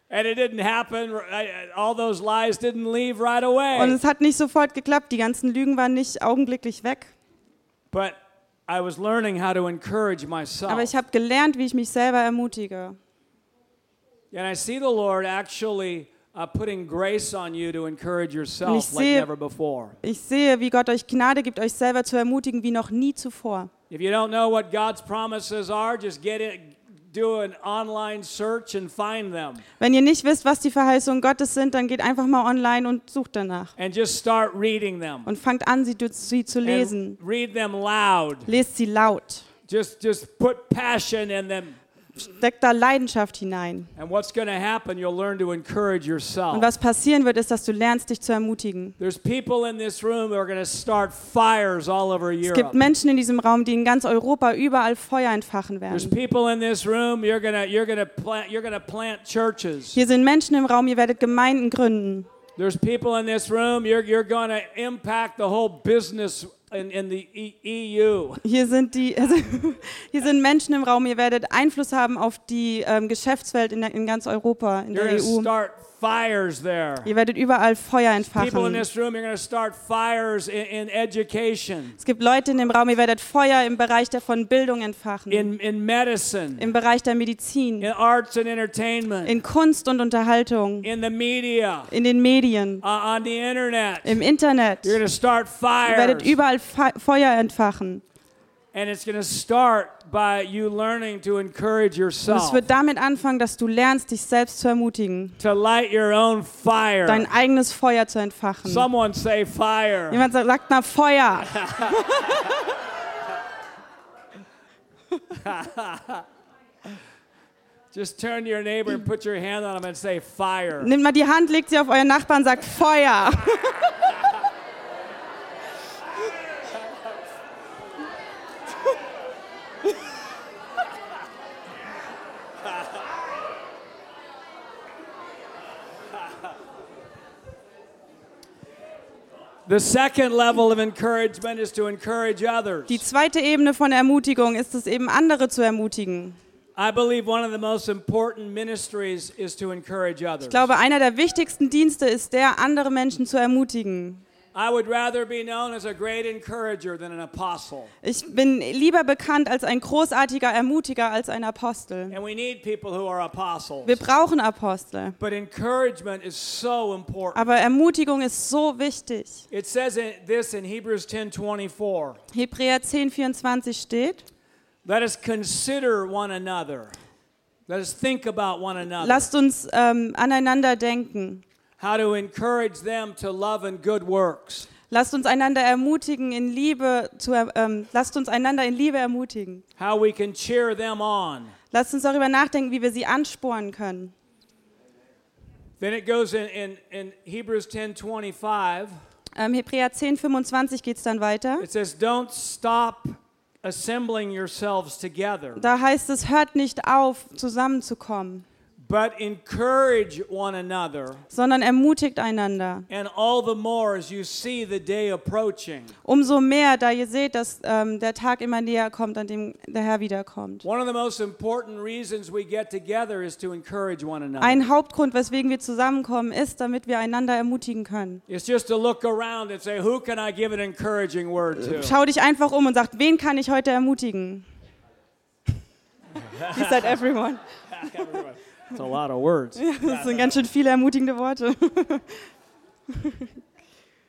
And it didn't happen. I- I- All those lies didn't leave right Und away. es hat nicht sofort geklappt. Die ganzen Lügen waren nicht augenblicklich weg. But I was learning how to encourage Aber myself. ich habe gelernt, wie ich mich selber ermutige. And I see the Lord actually uh, like sehe-. Ich sehe, wie Gott euch Gnade gibt, euch selber zu ermutigen, wie noch nie zuvor. If you don't know what God's promises are, just get it, do an online search and find them. Wenn ihr nicht wisst, was die Verheißungen Gottes sind, dann geht einfach mal online und sucht danach. And just start reading them. Und fangt an, sie, sie zu lesen. And read them loud. Lest sie laut. Just, just put passion in them. Steckt da Leidenschaft hinein. And what's going to happen, you'll learn to encourage yourself. Und was passieren wird, ist, dass du lernst, dich zu ermutigen. Going to Es gibt Menschen in diesem Raum, die in ganz Europa überall Feuer entfachen werden. Hier sind Menschen im Raum, ihr werdet Gemeinden gründen. There's people in this room. You're you're gonna impact the whole business in, in the e- EU. Hier sind, die, also, hier sind Menschen im Raum, ihr werdet Einfluss haben auf die ähm, Geschäftswelt in, der, in ganz Europa, in You're der EU. start fires there. Ihr werdet überall Feuer People in entfachen. this room. You're gonna start fires in, in education, Es gibt Leute in dem Raum, ihr werdet Feuer im Bereich der von Bildung entfachen, in in medicine, im Bereich der Medizin, in arts and entertainment, in Kunst und Unterhaltung, in the media, in den Medien, uh, on the internet. im Internet. You're gonna start Ihr werdet fires. überall Fe Feuer entfachen. And it's going to start by you learning to encourage Und es yourself, wird damit anfangen, dass du lernst, dich selbst zu ermutigen, to light your own fire. dein eigenes Feuer zu entfachen. Someone say fire. Jemand sagt, mal Feuer. Just turn to your neighbor and put your hand on him and say fire. Nehmt mal die Hand, legt sie auf euren Nachbarn und sagt Feuer. The second level of encouragement is to encourage others. Die zweite Ebene von Ermutigung ist es eben, andere zu ermutigen. I believe one of the most important ministries is to encourage others. Ich glaube, einer der wichtigsten Dienste ist der, andere Menschen zu ermutigen. I would rather be known as a great encourager than an apostle. Ich bin lieber bekannt als ein großartiger Ermutiger als ein Apostel. And we need people who are apostles. Wir brauchen Apostel. But encouragement is so important. Aber Ermutigung ist so wichtig. It says in, this in Hebrews 10:24. Hebräer 10, 24 steht, Let us consider one another. Let us think about one another. lasst uns ähm, aneinander denken. How to encourage them to love and good works. Lasst uns einander ermutigen in Liebe zu, ähm, lasst uns einander in Liebe ermutigen. How we can cheer them on. Lasst uns darüber nachdenken, wie wir sie anspornen können. Then it goes in, in, in Hebrews 10:25. Ähm, Hebräer 10, 25 geht es dann weiter. It says, Don't stop assembling yourselves together, Da heißt es, hört nicht auf, zusammenzukommen, but encourage one another, sondern ermutigt einander. and all the more as you see the day approaching. Umso mehr, da ihr seht, dass ähm, der Tag immer näher kommt, an dem der Herr wiederkommt. One of the most important reasons we get together is to encourage one another. Ein Hauptgrund, weswegen wir zusammenkommen, ist, damit wir einander ermutigen können. It's just to look around and say, Who can I give an encouraging word to? Schau dich einfach um und sag, wen kann ich heute ermutigen? He said everyone. It's a lot of words. Das sind ganz schön viele ermutigende Worte.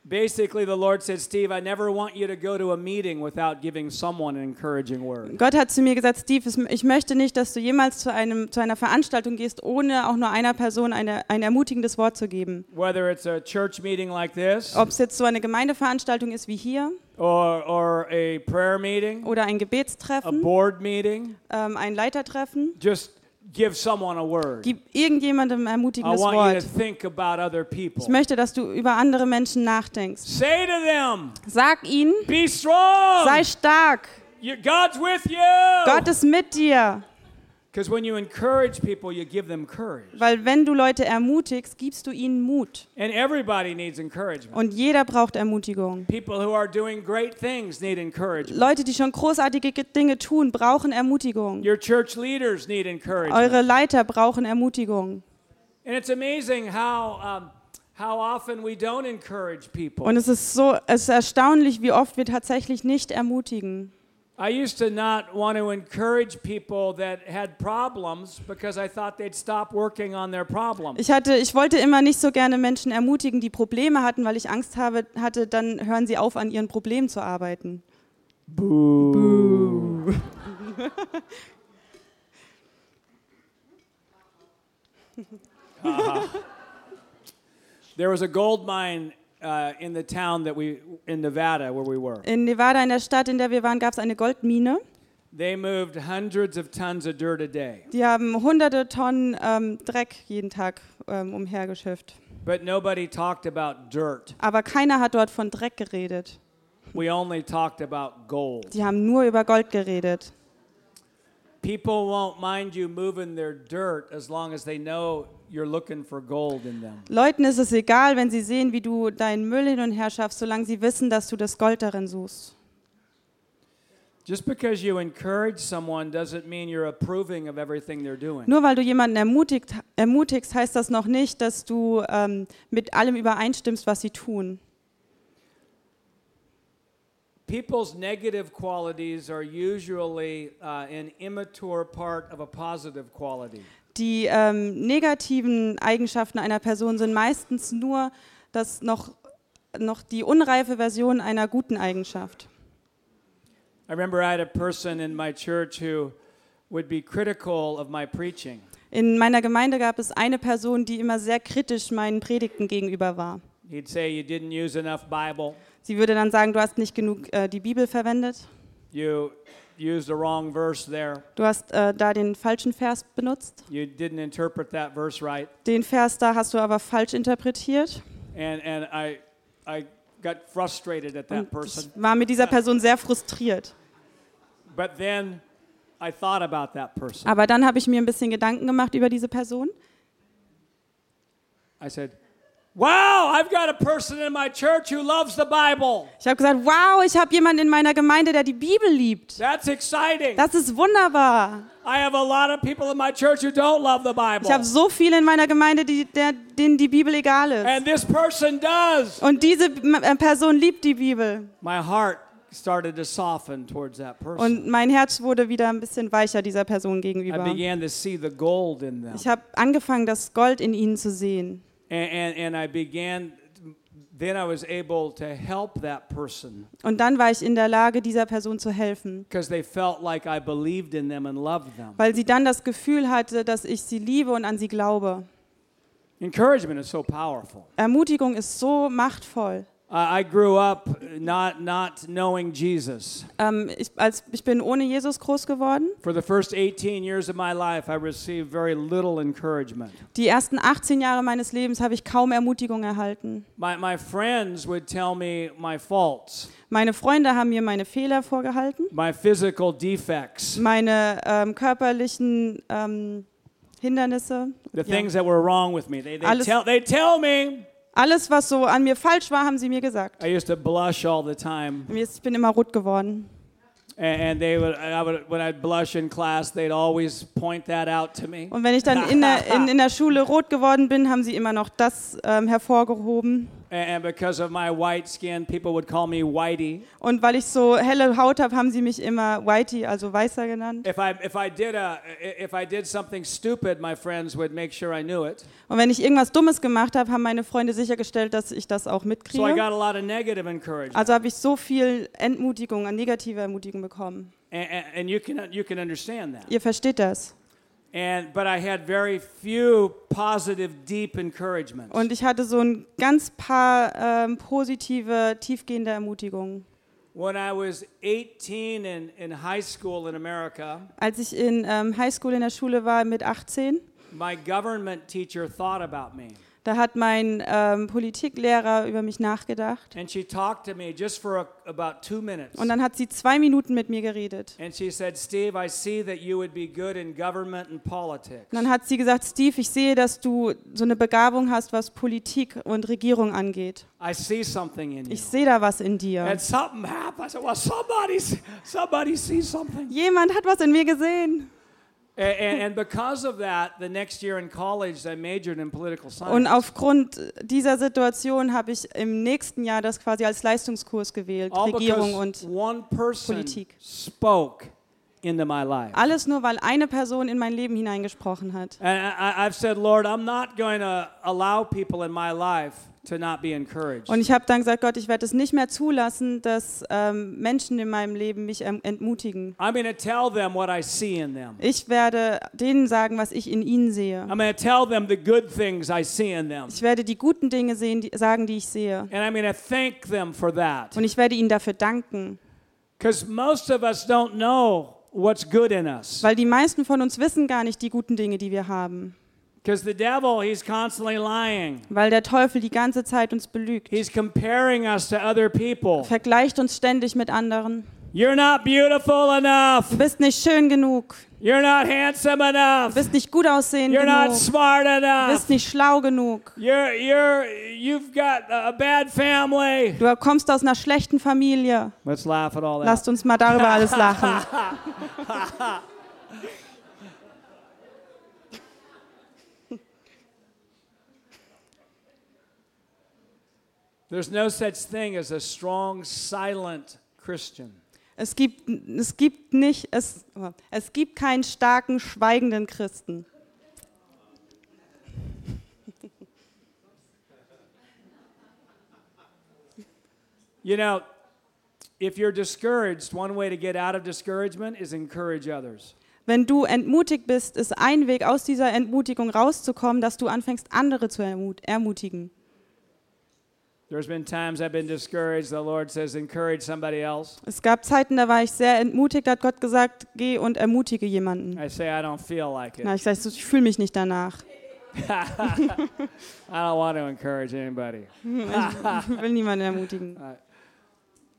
basically, the Lord said, Steve, I never want you to go to a meeting without giving someone an encouraging word. Gott hat zu mir gesagt, Steve, ich möchte nicht, dass du jemals zu, einem, zu einer Veranstaltung gehst, ohne auch nur einer Person eine, ein ermutigendes Wort zu geben. Whether it's a church meeting like this Ob es jetzt so eine Gemeindeveranstaltung ist wie hier or, or a prayer meeting, oder ein a Gebetstreffen, board meeting, ähm, ein Leitertreffen, just give someone a word. gib irgendjemandem ein I ermutigendes want you Wort. to think about other people. Ich möchte, dass du über andere Menschen nachdenkst. Say to them, Sag ihnen, be strong. sei stark. You- God's with you. Gott ist mit dir. Weil wenn du Leute ermutigst, gibst du ihnen Mut. And everybody needs encouragement. Und jeder braucht Ermutigung. People who are doing great things need encouragement. Leute, die schon großartige Ge- Dinge tun, brauchen Ermutigung. Your church leaders need encouragement. Eure Leiter brauchen Ermutigung. And it's amazing how, how often we don't encourage people. Und es ist so, es ist erstaunlich, wie oft wir tatsächlich nicht ermutigen. I used to not want to encourage people that had problems because I thought they'd stop working on their problems. Ich, hatte, ich wollte immer nicht so gerne Menschen ermutigen, die Probleme hatten, weil ich Angst habe, hatte, dann hören sie auf, an ihren Problemen zu arbeiten. Boo. there was a gold mine uh, in the town that we in Nevada where we were. In Nevada, in der Stadt, in der wir waren, gab es eine Goldmine. They moved hundreds of tons of dirt a day, Die haben hunderte Tonnen ähm, Dreck jeden Tag ähm, umhergeschifft. but nobody talked about dirt. Aber keiner hat dort von Dreck geredet. We only talked about gold. Die haben nur über Gold geredet. People won't mind you moving their dirt as long as they know you're looking for gold in them. Leuten ist es egal, wenn sie sehen, wie du deinen Müll hin und her schaffst, solange sie wissen, dass du das Gold darin suchst. Just because you encourage someone doesn't mean you're approving of everything they're doing. Nur weil du jemanden ermutigt, ermutigst, heißt das noch nicht, dass du ähm, mit allem übereinstimmst, was sie tun. People's negative qualities are usually uh, an immature part of a positive quality. Die ähm, negativen Eigenschaften einer Person sind meistens nur das noch, noch die unreife Version einer guten Eigenschaft. I remember I had a person in my church who would be critical of my preaching. In meiner Gemeinde gab es eine Person, die immer sehr kritisch meinen Predigten gegenüber war. He'd say, You didn't use enough Bible, Sie würde dann sagen, du hast nicht genug äh, die Bibel verwendet, you used the wrong verse there, du hast äh, da den falschen Vers benutzt, you didn't interpret that verse right. den Vers da hast du aber falsch interpretiert. And, and I, I got frustrated at that Und person. ich war mit dieser Person sehr frustriert. But then I thought about that person. Aber dann habe ich mir ein bisschen Gedanken gemacht über diese Person. I said, Wow, I've got a person in my church who loves the Bible. Ich habe gesagt, wow, ich habe jemanden in meiner Gemeinde, der die Bibel liebt. That's exciting. Das ist wunderbar. I have a lot of people in my church who don't love the Bible. Ich habe so viele in meiner Gemeinde, die, der, denen die Bibel egal ist. And this person does. Und diese äh, Person liebt die Bibel. My heart started to soften towards that person. Und mein Herz wurde wieder ein bisschen weicher dieser Person I gegenüber. began to see the gold in them. Ich habe angefangen, das Gold in ihnen zu sehen. And, and, and I began, then I was able to help that person Und dann war ich in der Lage, dieser Person zu helfen. because they felt like I believed in them and loved them. Weil sie dann das Gefühl hatte, dass ich sie liebe und an sie glaube. Encouragement is so powerful. Ermutigung ist so machtvoll. I grew up not, not knowing Jesus. Ähm, ich, als, ich bin ohne Jesus groß geworden. For the first 18 years of my life, I received very little encouragement. Die ersten 18 Jahre meines Lebens habe ich kaum Ermutigung erhalten. My, my friends would tell me my faults, Meine Freunde haben mir meine Fehler vorgehalten, my physical defects, meine ähm, körperlichen ähm, Hindernisse. the Ja. things that were wrong with me. They, they, Alles- tell, they tell me. Alles, was so an mir falsch war, haben sie mir gesagt. I used to blush all the time. Ich bin immer rot geworden. And, and they would, I would, when I'd blush in class, they'd always point that out to me. Und wenn ich dann in der, in, in der Schule rot geworden bin, haben sie immer noch das ähm, hervorgehoben. And because of my white skin, people would call me Whitey. Und weil ich so helle Haut habe, haben sie mich immer Whitey, also Weißer genannt. If I if I did a if I did something stupid, my friends would make sure I knew it. Und wenn ich irgendwas Dummes gemacht habe, haben meine Freunde sichergestellt, dass ich das auch So I mitkriege. got a lot of negative encouragement. Also habe ich so viel Entmutigung, negative Ermutigung bekommen. And, and, and you can you can understand that. Ihr versteht das. And but I had very few positive, deep encouragements. Und ich hatte so ein ganz paar ähm, positive, tiefgehende Ermutigungen. When I was 18 in, in high school in America, Als ich in ähm, Highschool in der Schule war mit 18, my government teacher thought about me. Da hat mein ähm, Politiklehrer über mich nachgedacht. And she talked to me just for a, about two minutes. Und dann hat sie zwei Minuten mit mir geredet. Und dann hat sie gesagt, Steve, ich sehe, dass du so eine Begabung hast, was Politik und Regierung angeht. Ich sehe da was in dir. And something happened. I said, well, somebody, somebody sees something. Jemand hat was in mir gesehen. Und aufgrund dieser Situation habe ich im nächsten Jahr das quasi als Leistungskurs gewählt, All Regierung und Politik. spoke into my life. alles nur, weil eine Person in mein Leben hineingesprochen hat. And I, I've said, Lord, I'm not going to allow people in my life to not be encouraged. Und ich habe dann gesagt, Gott, ich werde es nicht mehr zulassen, dass ähm, Menschen in meinem Leben mich ähm, entmutigen. I'm going to tell them what I see in them. Ich werde denen sagen, was ich in ihnen sehe. I'm going to tell them the good things I see in them. Ich werde die guten Dinge sehen, die, sagen, die ich sehe. And I'm going to thank them for that. Und ich werde ihnen dafür danken. Because most of us don't know what's good in us. Weil die meisten von uns wissen gar nicht die guten Dinge, die wir haben. Because the devil, he's constantly lying. Weil der Teufel die ganze Zeit uns belügt. He's comparing us to other people. Vergleicht uns ständig mit anderen. You're not beautiful enough. Du bist nicht schön genug. You're not handsome Du enough. bist nicht gut aussehend You're not genug. smart Du enough. bist nicht schlau genug. You're you're you've got a bad family. Du kommst aus einer schlechten Familie. Let's laugh at all that. Lasst uns mal darüber alles lachen. There's no such thing as a strong, silent Christian. Es gibt, es gibt nicht, es, es gibt keinen starken, schweigenden Christen. You know, if you're discouraged, one way to get out of discouragement is encourage others. Wenn du entmutigt bist, ist ein Weg aus dieser Entmutigung rauszukommen, dass du anfängst, andere zu ermut ermutigen. Es gab Zeiten, da war ich sehr entmutigt, da hat Gott gesagt, geh und ermutige jemanden. I say, I don't feel like Na, it. ich sage, ich fühle mich nicht danach. I don't want to encourage anybody. Ich will niemanden ermutigen.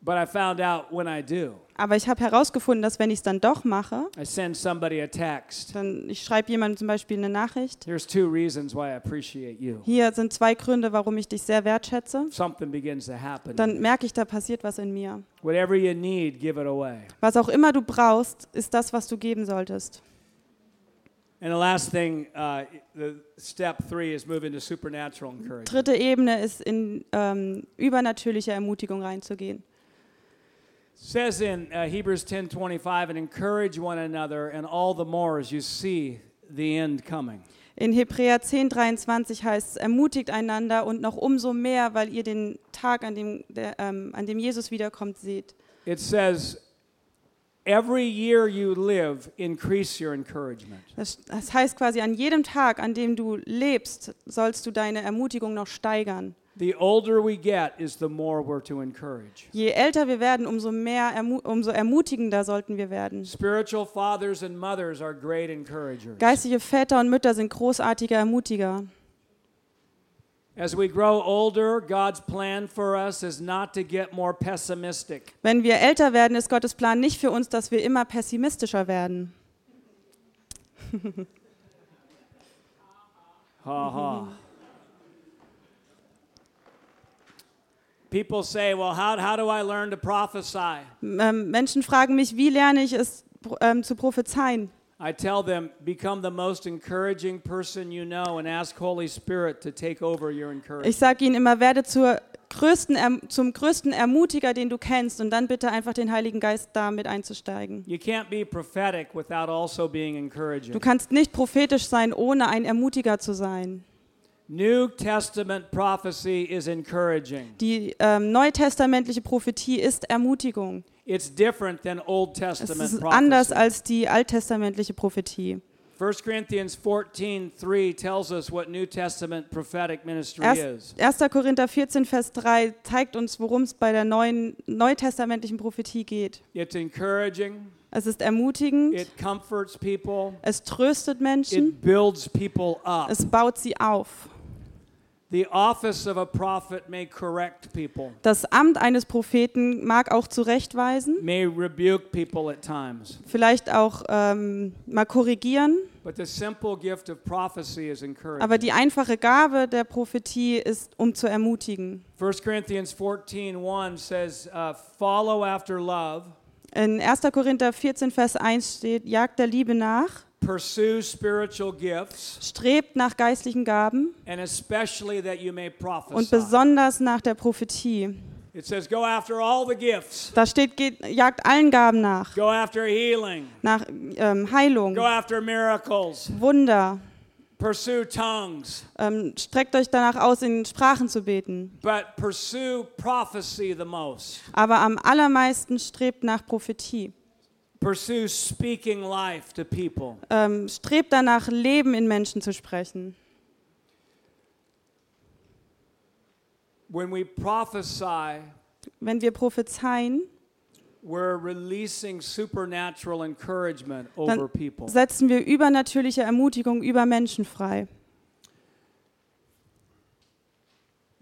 But I found out when I do, Aber ich habe herausgefunden, dass wenn ich es dann doch mache, I send somebody a text. dann ich schreibe jemandem zum Beispiel eine Nachricht. Here's two reasons why I appreciate you. Hier sind zwei Gründe, warum ich dich sehr wertschätze. Something begins to happen. Dann merke ich, da passiert was in mir. Whatever you need, give it away. Was auch immer du brauchst, ist das, was du geben solltest. And the last thing, uh, the step three is move into supernatural encouragement. Dritte Ebene ist in ähm, übernatürliche Ermutigung reinzugehen. Says in uh, Hebrews 10:25 and encourage one another and all the more as you see the end coming. In Hebräer 10, 23 heißt es, ermutigt einander und noch umso mehr, weil ihr den Tag, an dem, der, ähm, an dem Jesus wiederkommt, seht. It says every year you live increase your encouragement. Das, das heißt quasi, an jedem Tag, an dem du lebst, sollst du deine Ermutigung noch steigern. The older we get is the more we're to encourage. Je älter wir werden, umso mehr, umso ermutigender sollten wir werden. Spiritual fathers and mothers are great encouragers. Geistliche Väter und Mütter sind großartige Ermutiger. As we grow older, God's plan for us is not to get more pessimistic. Wenn wir älter werden, ist Gottes Plan nicht für uns, dass wir immer pessimistischer werden. Ha People say, well, how, how do I learn to prophesy? Ähm, Menschen fragen mich, wie lerne ich es ähm, zu prophezeien? I tell them, become the most encouraging person you know and ask Holy Spirit to take over your encouragement. Ich sage ihnen immer, werde zur größten, Erm- zum größten Ermutiger, den du kennst, und dann bitte einfach den Heiligen Geist da mit einzusteigen. You can't be prophetic without also being Du encouraging. kannst nicht prophetisch sein, ohne ein Ermutiger zu sein. New Testament prophecy is encouraging. Die ähm, neutestamentliche Prophetie ist Ermutigung. It's different than Old Es Testament ist anders prophecy. als die alttestamentliche Prophetie. 1 Corinthians 14:3 tells us what New Testament prophetic ministry is. Erst, 1. Korinther 14, Vers 3 zeigt uns, worum es bei der neuen neutestamentlichen Prophetie geht. It's encouraging, Es ist ermutigend, it comforts people, es tröstet Menschen, it builds people up. es baut sie auf. Das Amt eines Propheten mag auch zurechtweisen, may rebuke people at times, vielleicht auch ähm, mal korrigieren, but the simple gift of prophecy is encouraging. aber die einfache Gabe der Prophetie ist, um zu ermutigen. 1 Corinthians 14:1 says, uh, "Follow after love, In 1. Korinther 14, Vers 1 steht, jagt der Liebe nach, pursue spiritual gifts, strebt nach geistlichen Gaben and especially that you may und prophesy." besonders nach der Prophetie. It says, "Go after all the gifts. Da steht, geht, jagt allen Gaben nach, Go after healing. nach ähm, Heilung, Go after miracles. Wunder. Pursue tongues, Ähm, streckt euch danach aus, in Sprachen zu beten. but pursue prophecy the most. Aber am allermeisten strebt nach Prophetie. Pursue speaking life to people." Ähm, strebt danach, Leben in Menschen zu sprechen. When we prophesy, Wenn wir prophezeien, we're releasing supernatural encouragement over dann people. setzen wir übernatürliche Ermutigung über Menschen frei.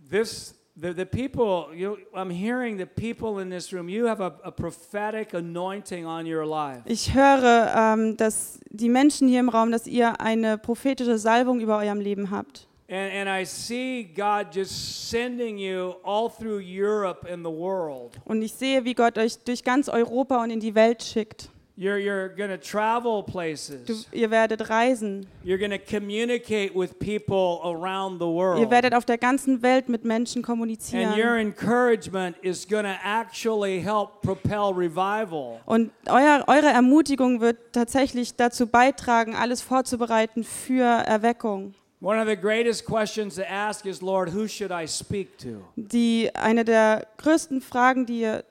This the, the people you I'm hearing the people in this room you have a, a prophetic anointing on your life. Ich höre, ähm, dass die Menschen hier im Raum, dass ihr eine prophetische Salbung über eurem Leben habt. And, and I see God just sending you all through Europe and the world. Und ich sehe, wie Gott euch durch ganz Europa und in die Welt schickt. You're, you're going to travel Du, places. ihr werdet reisen. You're going to communicate with people around the world. Ihr werdet auf der ganzen Welt mit Menschen and your kommunizieren. encouragement is to actually help propel revival. Und euer, eure Ermutigung wird tatsächlich dazu beitragen, alles vorzubereiten für Erweckung. One of the greatest questions to ask is, Lord, who should I speak to? Die, eine der größten Fragen, die ihr,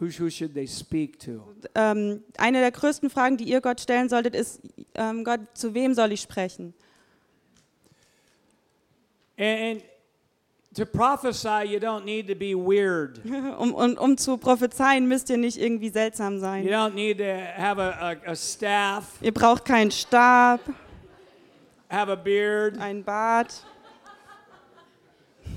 Who, who should they speak to? ähm, eine der größten Fragen, die ihr Gott stellen solltet, ist, ähm, Gott, zu wem soll ich sprechen? And, to prophesy, you don't need to be weird. Um, um, um zu prophezeien, müsst ihr nicht irgendwie seltsam You sein. don't need to have a, a, a staff, Ihr braucht keinen Stab, have a beard, einen Bart,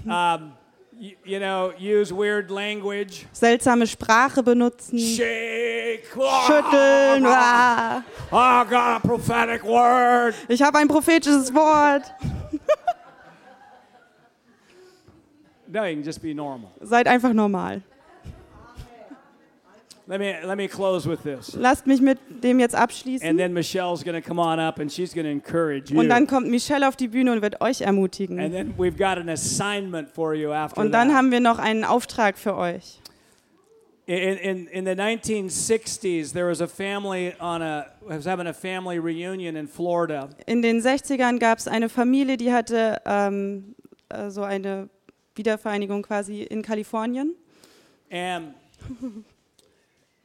um, you, know, use weird language. seltsame Sprache benutzen, Shake. schütteln. ah. Oh, got a prophetic word. Ich habe ein prophetisches Wort. No, you can just be normal. Seid einfach normal. Let me let me close with this. Lasst mich mit dem jetzt And abschließen. then Michelle's going to come on up and she's going to encourage you. Und dann kommt Michelle auf die Bühne und wird euch and ermutigen. then we've got an assignment for you after Und dann that. haben wir noch einen Auftrag für euch. In, in, in the 1960s, there was a family on a was having a family reunion in Florida, In den 60ern gab es eine Familie, die hatte ähm, äh, so eine Wiedervereinigung quasi in Kalifornien. and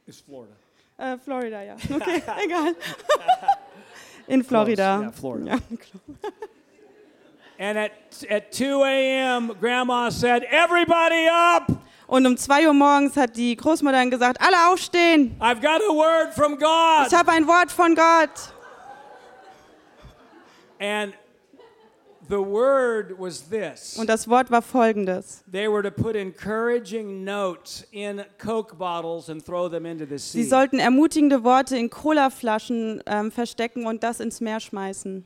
it's Florida. Äh, Florida, ja. Okay, egal. In Florida. yeah, Florida. Ja, klar. And at at 2 a.m., Grandma said, "Everybody up! Und um 2 Uhr morgens hat die Großmutter dann gesagt, alle aufstehen. I've got a word from God." Ich habe ein Wort von Gott. And the word was this. Und das Wort war folgendes. They were to put encouraging notes in Coke bottles and throw them into the Sie sollten ermutigende Worte in Colaflaschen ähm, verstecken und das ins Meer schmeißen.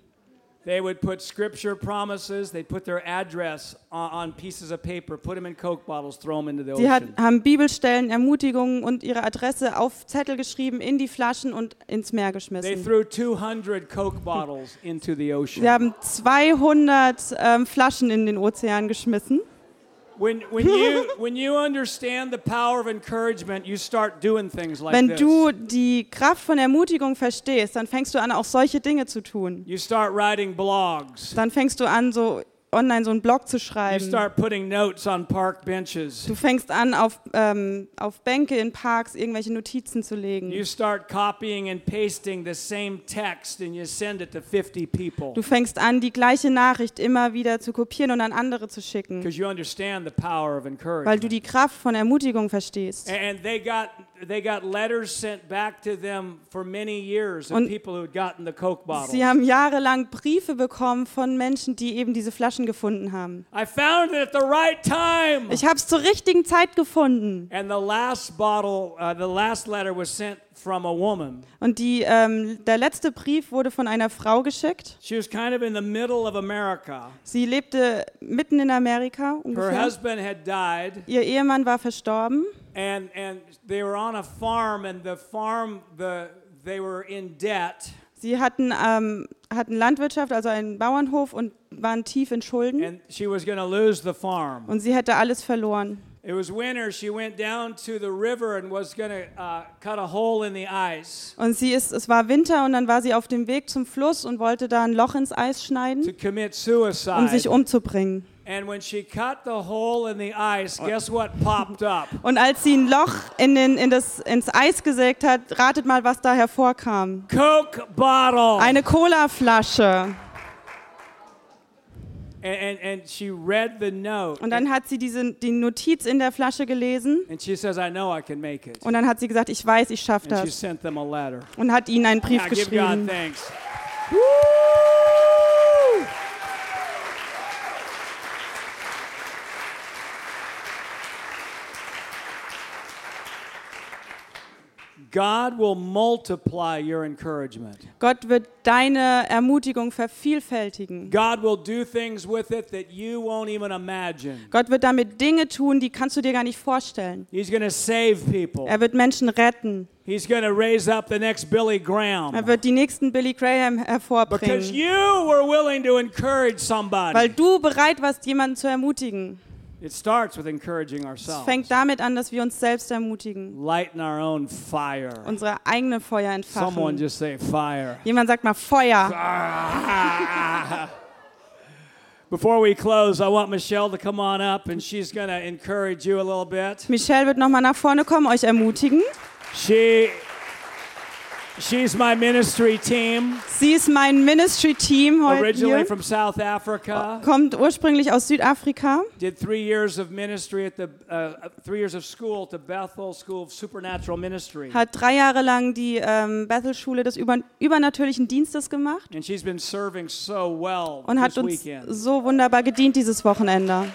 They would put scripture promises, they'd put their address on, pieces of paper, put them in Coke bottles, throw them into the Sie hat, ocean. haben Bibelstellen, Ermutigungen und ihre Adresse auf Zettel geschrieben, in die Flaschen und ins Meer They geschmissen. threw 200 Coke bottles into the ocean. Sie haben 200 ähm, Flaschen in den Ozean geschmissen. When, when, you, when you understand the power of encouragement, you start doing things like Wenn du die Kraft von Ermutigung verstehst, dann fängst du an, auch solche Dinge zu tun. You start writing blogs. Dann fängst du an, so online so einen Blog zu You schreiben. start putting notes on park benches. Du fängst an, auf, ähm, auf Bänke in Parks irgendwelche Notizen zu legen. start copying and pasting the same text and you send it to 50 people Du fängst an, die gleiche Nachricht immer wieder zu kopieren und an andere zu schicken, because you understand the power of weil du die Kraft von Ermutigung verstehst. And they got they got letters sent back to them for many years of people who had gotten the Coke bottles. Sie haben jahrelang Briefe bekommen von Menschen, die eben diese Flaschen gefunden haben. I found it at the right time. Ich habe es zur richtigen Zeit gefunden. And the last bottle, uh, the last letter was sent from a woman. Und die, ähm, der letzte Brief wurde von einer Frau geschickt. She was kind of in the middle of America. Sie lebte mitten in Amerika Her ungefähr. husband had died, Ihr Ehemann war verstorben and and they were on a farm, and the farm, the they were in debt, Sie hatten, ähm, hatten Landwirtschaft, also einen Bauernhof und waren tief in Schulden. and she was going to lose the farm. Und sie hätte alles verloren. It was winter. She went down to the river and was going to uh, cut a hole in the ice Und sie ist, es war Winter und dann war sie auf dem Weg zum Fluss und wollte da ein Loch ins Eis to schneiden, commit um sich suicide. umzubringen. And when she cut the hole in the ice, guess what popped up? Und als sie ein Loch in den, in das, ins Eis gesägt hat, ratet mal, was da hervorkam. Coke bottle. Eine Colaflasche. And, and, she read the note. Und dann hat sie diese, die Notiz in der Flasche gelesen And she says, I know I can make it. und dann hat sie gesagt, ich weiß, ich schaffe And she das. sent them a letter. Und hat ihnen einen Brief Yeah, give God geschrieben. thanks. God will multiply your encouragement. Gott wird deine Ermutigung vervielfältigen. God will do things with it that you won't even imagine. Gott wird damit Dinge tun, die kannst du dir gar nicht vorstellen. He's going to save people. Er wird Menschen retten. He's going to raise up the next Billy Graham. Er wird die nächsten Billy Graham Because hervorbringen. you were willing to encourage somebody. Weil du bereit warst, jemanden zu ermutigen. It starts with encouraging Es fängt damit an, dass wir uns selbst ermutigen. Lighten our own fire. Unsere eigene Feuer Someone entfachen. just say fire. Jemand sagt mal Feuer. Before we close, I want Michelle to come on up and she's going to encourage you a little bit. Michelle wird nochmal nach vorne kommen, euch ermutigen. She she's my ministry team, Sie ist mein Ministry-Team heute originally hier. from South Africa. Kommt ursprünglich aus Südafrika. Did three years of ministry at the uh, three years of school at the Bethel School of Supernatural Ministry, Hat drei Jahre lang die ähm, Bethel-Schule des über, übernatürlichen Dienstes gemacht. and she's been serving so well Und hat uns weekend. so wunderbar gedient dieses Wochenende.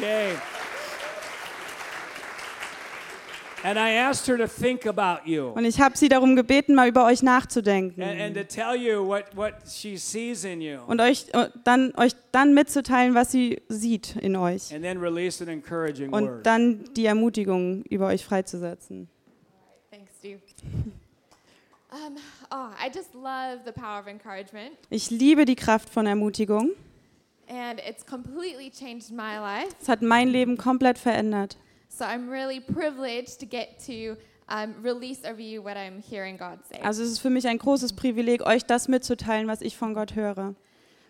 Yay! And I asked her to think about you Und ich habe sie darum gebeten, mal über euch nachzudenken. and, and to tell you what what she sees in you, Und euch, äh, dann, euch dann mitzuteilen, was sie sieht in euch. and then release an encouraging Und word. dann die Ermutigung über euch freizusetzen. Thanks, Steve. Um, oh, I just love the power of encouragement, Ich liebe die Kraft von Ermutigung. and it's completely changed my life. Es hat mein Leben komplett verändert. So I'm really privileged to get to um, release over you what I'm hearing God say. Also es ist für mich ein großes Privileg, euch das mitzuteilen, was ich von Gott höre.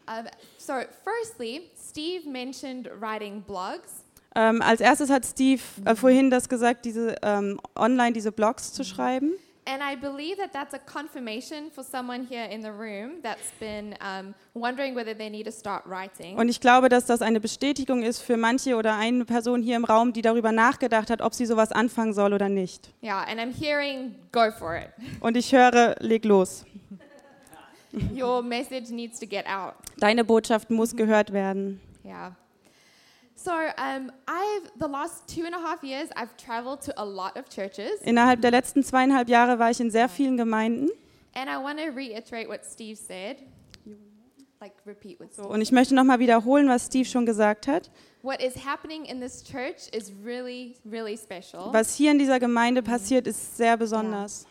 Um, so, firstly, Steve mentioned writing blogs. Ähm, als erstes hat Steve äh, vorhin das gesagt, diese ähm, online diese Blogs zu schreiben. And I believe that that's a confirmation for someone here in the room that's been um, wondering whether they need to start writing. Und ich glaube, dass das eine Bestätigung ist für manche oder eine Person hier im Raum, die darüber nachgedacht hat, ob sie sowas anfangen soll oder nicht. Yeah, and I'm hearing go for it. Und ich höre, leg los. Your message needs to get out. Deine Botschaft muss gehört werden. Yeah. So, um, I've the last two and a half years, I've traveled to a lot of churches, Innerhalb der letzten zweieinhalb Jahre war ich in sehr vielen Gemeinden And I want to reiterate what Steve said. Like, repeat what So, Steve und ich möchte nochmal wiederholen, was Steve schon gesagt hat. What is happening in this church is really, really special. Was hier in dieser Gemeinde passiert, ist sehr besonders.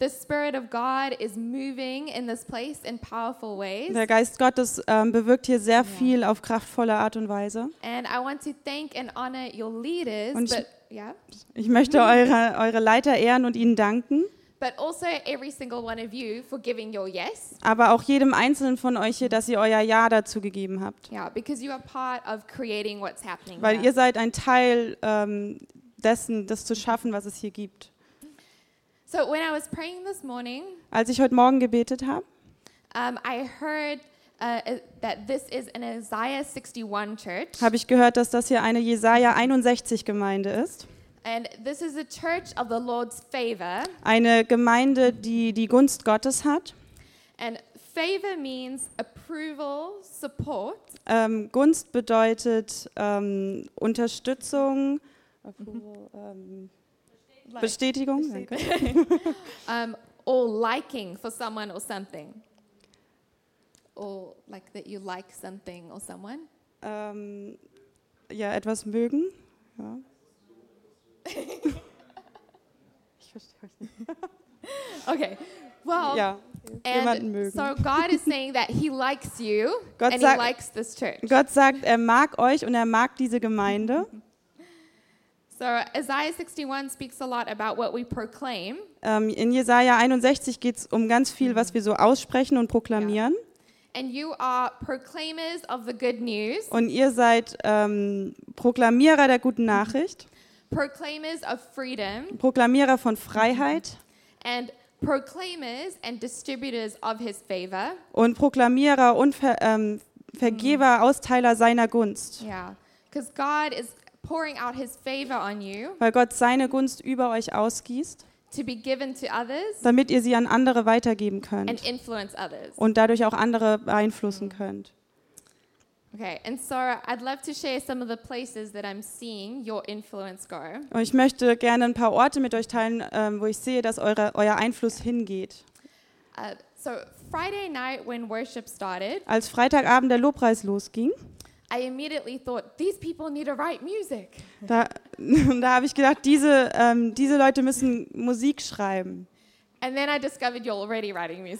The Spirit of God is moving in this place in powerful ways. Der Geist Gottes ähm, bewirkt hier sehr viel auf kraftvolle Art und Weise. And I want to thank and honor your leaders, Und ich- but yeah, Ich möchte eure, eure Leiter ehren und ihnen danken, but also every single one of you for giving your yes. aber auch jedem Einzelnen von euch hier, dass ihr euer Ja dazu gegeben habt. Yeah, because you are part of creating what's happening. Weil here. ihr seid ein Teil ähm, dessen, das zu schaffen, was es hier gibt. So when I was praying this morning, Als ich heute Morgen gebetet habe, um, I heard uh, that this is an Isaiah 61 church, habe ich gehört, dass das hier eine Jesaja 61 Gemeinde ist. and this is a church of the Lord's favor. Eine Gemeinde, die die Gunst Gottes hat. And favor means approval, support, Ähm, Gunst bedeutet ähm, Unterstützung, ähm, Bestätigung, danke. um, or liking for someone or something. Or like that you like something or someone. ähm, ja, etwas mögen. Ja. ich verstehe euch nicht. Okay. Well, Ja, jemanden and mögen. so God is saying that He likes you Gott and He likes this church. Gott sagt, er mag euch und er mag diese Gemeinde. So Isaiah 61 speaks a lot about what we proclaim, Ähm, in Jesaja 61 geht es um ganz viel, was wir so aussprechen und proklamieren. and you are proclaimers of the good news, Und ihr seid ähm, Proklamierer der guten Nachricht, proclaimers of freedom, Proklamierer von Freiheit. And proclaimers and distributors of His favor. und Proklamierer und Ver, ähm, Vergeber, Austeiler seiner Gunst. Yeah, because God is pouring out His favor on you Weil Gott seine Gunst über euch ausgießt, to be given to others damit ihr sie an andere weitergeben and könnt influence others. und dadurch auch andere beeinflussen könnt. Okay, and so I'd love to share some of the places that I'm seeing your influence go. Und ich möchte gerne ein paar Orte mit euch teilen, ähm, wo ich sehe, dass eure, euer Einfluss hingeht. Uh, so Friday night when worship started, Als Freitagabend der Lobpreis losging, I immediately thought these people need to write music. da, da habe ich gedacht, diese, ähm, diese Leute müssen Musik schreiben.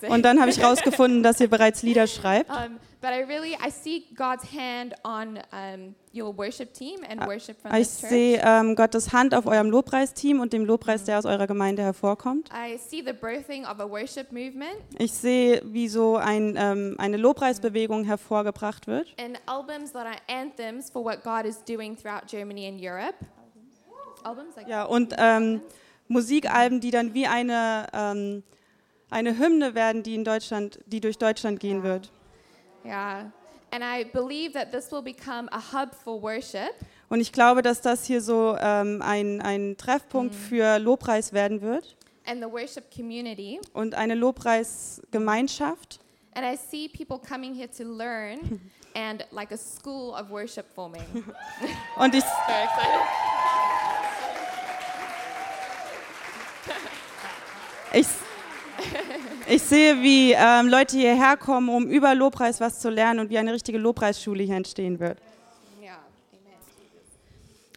Und dann habe ich herausgefunden, dass ihr bereits Lieder schreibt. um, but I really I see God's hand on um, your worship team and worship from Ich sehe ähm, Gottes Hand auf eurem Lobpreisteam und dem Lobpreis, der aus eurer Gemeinde hervorkommt. I see the birthing of a worship movement Ich sehe, wie so ein, ähm, eine Lobpreisbewegung hervorgebracht wird. and albums that are anthems for what God is doing throughout Germany and Europe. Albums like Ja, und ähm, Musikalben, die dann wie eine, ähm, eine Hymne werden, die, in Deutschland, die durch Deutschland gehen wird. yeah. And I believe that this will become a hub for worship. Und ich glaube, dass das hier so ähm, ein, ein Treffpunkt für Lobpreis werden wird and the worship community. und eine Lobpreisgemeinschaft. And I see people coming here to learn and like a school of worship forming. Und ich, Very excited. Ich, ich sehe, wie ähm, Leute hierher kommen, um über Lobpreis was zu lernen und wie eine richtige Lobpreisschule hier entstehen wird. Yeah,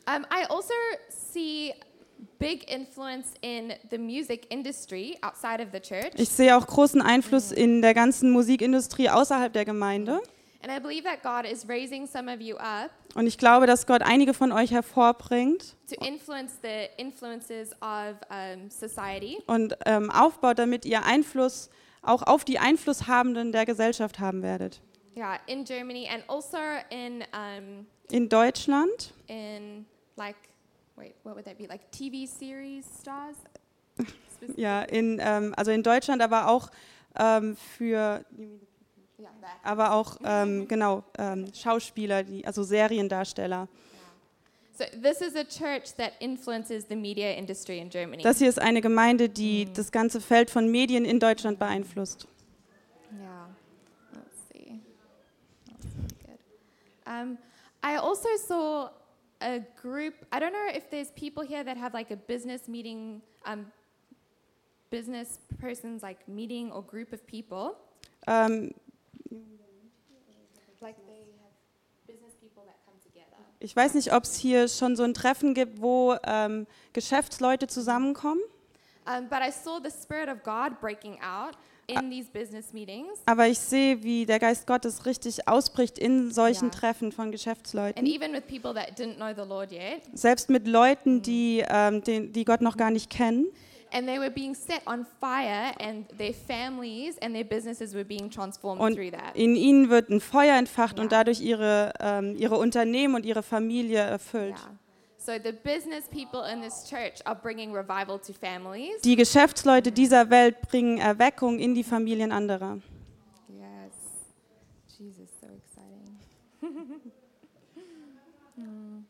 amen. Um, I also see big influence in the music industry outside of the church. Ich sehe auch großen Einfluss in der ganzen Musikindustrie außerhalb der Gemeinde. And I believe that God is raising some of you up Und ich glaube, dass Gott einige von euch hervorbringt to influence the influences of um, society. und ähm, aufbaut, damit ihr Einfluss auch auf die Einflusshabenden der Gesellschaft haben werdet. Yeah, in Germany and also in um, In Deutschland, in like wait, what would that be? Like TV series stars? ja, in, ähm, also in Deutschland, aber auch ähm, für. Aber auch ähm, genau ähm, Schauspieler, die, also Seriendarsteller. So this is a church that influences the media industry in Germany. Das hier ist eine Gemeinde, die das ganze Feld von Medien in Deutschland beeinflusst. Yeah. Let's see. That's good. Um, I also saw a group. I don't know if there's people here that have like a business meeting, um, business person's like meeting or group of people. Ähm, Ich weiß nicht, ob es hier schon so ein Treffen gibt, wo ähm, Geschäftsleute zusammenkommen. Um, but I saw the Spirit of God breaking out in these business meetings. Aber ich sehe, wie der Geist Gottes richtig ausbricht in solchen Ja. Treffen von And Geschäftsleuten. even with people that didn't know the Lord yet. Selbst mit Leuten, die, ähm, den, die Gott noch gar nicht kennen. And they were being set on fire, and their families and their businesses were being transformed Und through that. in ihnen wird ein Feuer entfacht Ja. und dadurch ihre, ähm, ihre Unternehmen und ihre Familie erfüllt. Yeah. So the business people in this church are bringing revival to families. Die Geschäftsleute dieser Welt bringen Erweckung in die Familien anderer. Yes. Jesus, so exciting. Mm.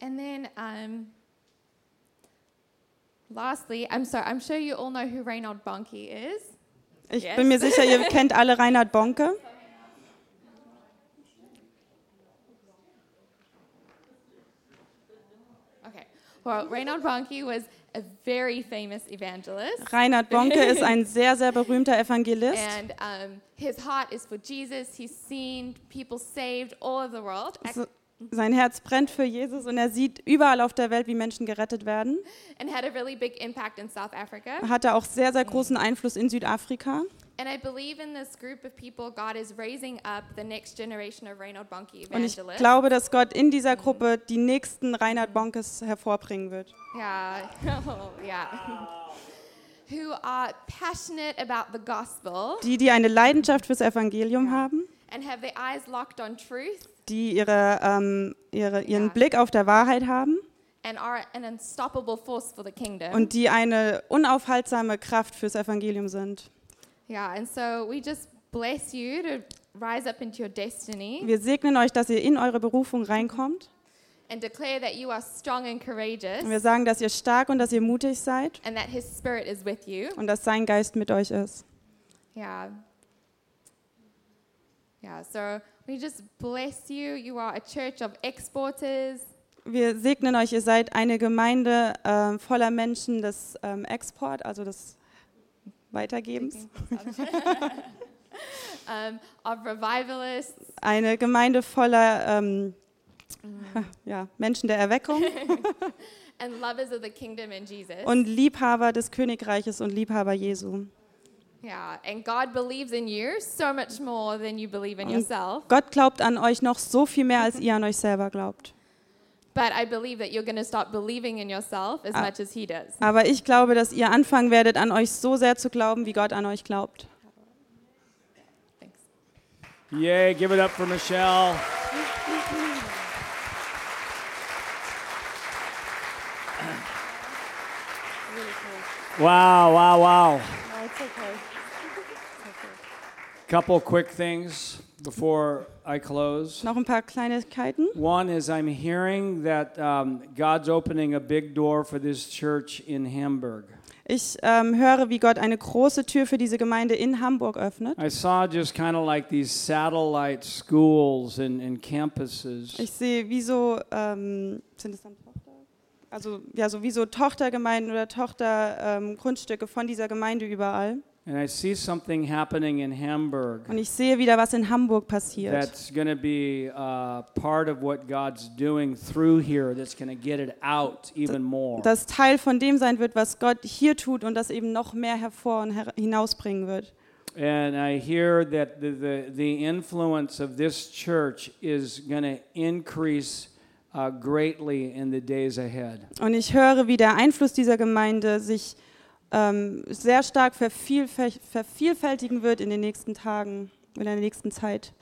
And then, um, lastly, I'm sorry, I'm sure you all know who Reynold Bonnke is. Ich Yes. bin mir sicher, ihr kennt alle Reinhard Bonke. Okay. Well, Reynold Bonnke was a very famous evangelist. Reinhard Bonke ist ein sehr, sehr berühmter Evangelist. And um, his heart is for Jesus. He's seen people saved all over the world So, sein Herz brennt für Jesus und er sieht überall auf der Welt, wie Menschen gerettet werden. and had a really big impact in South Africa. Er hatte auch sehr, sehr großen Einfluss in Südafrika. And I believe in this group of people, God is raising up the next generation of Reynold Bonnke Und ich evangelists. glaube, dass Gott in dieser Gruppe die nächsten Reinhard Bonkes hervorbringen wird. Yeah, oh, yeah. Who are passionate about the gospel Die, die eine Leidenschaft fürs Evangelium haben, and have their eyes locked on truth die ihre, ähm, ihre, ihren Ja. Blick auf der Wahrheit haben and are an unstoppable force for the kingdom. und die eine unaufhaltsame Kraft fürs Evangelium sind. yeah, and so we just bless you to rise up into your destiny Wir segnen euch, dass ihr in eure Berufung reinkommt. and declare that you are strong and courageous Und wir sagen, dass ihr stark und dass ihr mutig seid and that his spirit is with you. und dass sein Geist mit euch ist. Yeah. Yeah, so we just bless you. You are a church of exporters. Wir segnen euch, ihr seid eine Gemeinde ähm, voller Menschen des ähm, Export, also des Weitergebens. um, of revivalists, Eine Gemeinde voller ähm, ja, Menschen der Erweckung and lovers of the kingdom in Jesus. und Liebhaber des Königreiches und Liebhaber Jesu. Yeah, and God believes in you so much more than you believe in Und yourself. Gott glaubt an euch noch so viel mehr, als ihr an euch selber glaubt. But I believe that you're going to start believing in yourself as Ah. much as He does. Aber ich glaube, dass ihr anfangen werdet, an euch so sehr zu glauben, wie Gott an euch glaubt. Thanks. Yay, give it up for Michelle. Wow, wow, wow. Couple quick things before I close. Noch ein paar Kleinigkeiten. One is I'm hearing that um, God's opening a big door for this church in Hamburg. Ich ähm, höre, wie Gott eine große Tür für diese Gemeinde in Hamburg öffnet. I saw just kind of like these satellite schools and, and campuses. Ich sehe, wie so, ähm, sind es dann Tochter? Also, ja, so wie so Tochtergemeinden oder Tochtergrundstücke von dieser Gemeinde überall. And I see something happening in Hamburg Und ich sehe wieder, was in Hamburg passiert. that's going to be uh, part of what God's doing through here that's going to get it out even more. Das Teil von dem sein wird, was Gott hier tut und das eben noch mehr hervor und hinausbringen wird. And I hear that the, the, the influence of this church is going to increase uh, greatly in the days ahead. Und ich höre, wie der Einfluss dieser Gemeinde sich ähm, sehr stark vervielfältigen wird in den nächsten Tagen, in der nächsten Zeit.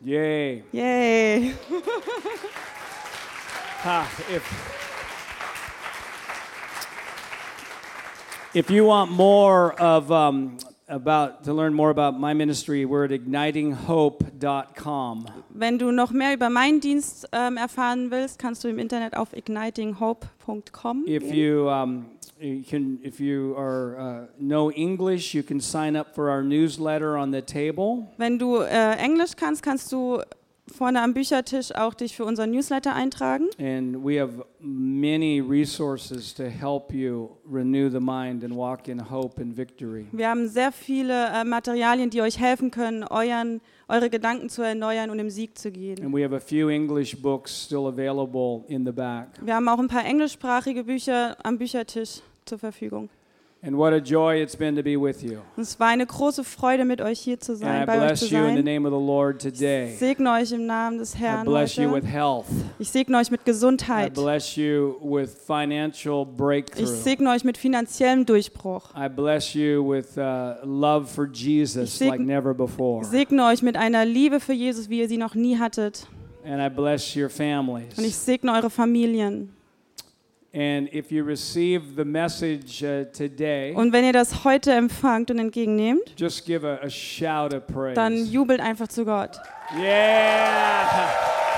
Yay. Yay! Ha, if, if you want more of um, about to learn more about my ministry, we're at ignitinghope.com. Wenn du noch mehr über meinen Dienst ähm, erfahren willst, kannst du im Internet auf ignitinghope.com If you um, you can, if you are uh, know English, you can sign up for our newsletter on the table. Wenn du äh, Englisch kannst, kannst du vorne am Büchertisch auch dich für unseren Newsletter eintragen. And we have many resources to help you renew the mind and walk in hope and victory. Wir haben sehr viele äh, Materialien, die euch helfen können, euren, eure Gedanken zu erneuern und im Sieg zu gehen. And we have a few English books still available in the back. Wir haben auch ein paar englischsprachige Bücher am Büchertisch zur Verfügung. And what a joy it's been to be with you. Und es war eine große Freude, mit euch hier zu sein, bei euch zu sein. Ich segne euch im Namen des Herrn heute. Ich segne euch mit I Gesundheit. bless you with financial Ich segne euch mit finanziellem Durchbruch. I bless you with uh, love for Jesus Ich segn- like never before. Ich segne euch mit einer Liebe für Jesus, wie ihr sie noch nie hattet. And I bless your Und ich families. segne eure Familien. Und wenn ihr das heute empfangt und entgegennehmt, just give a, a shout of praise. dann jubelt einfach zu Gott. Yeah!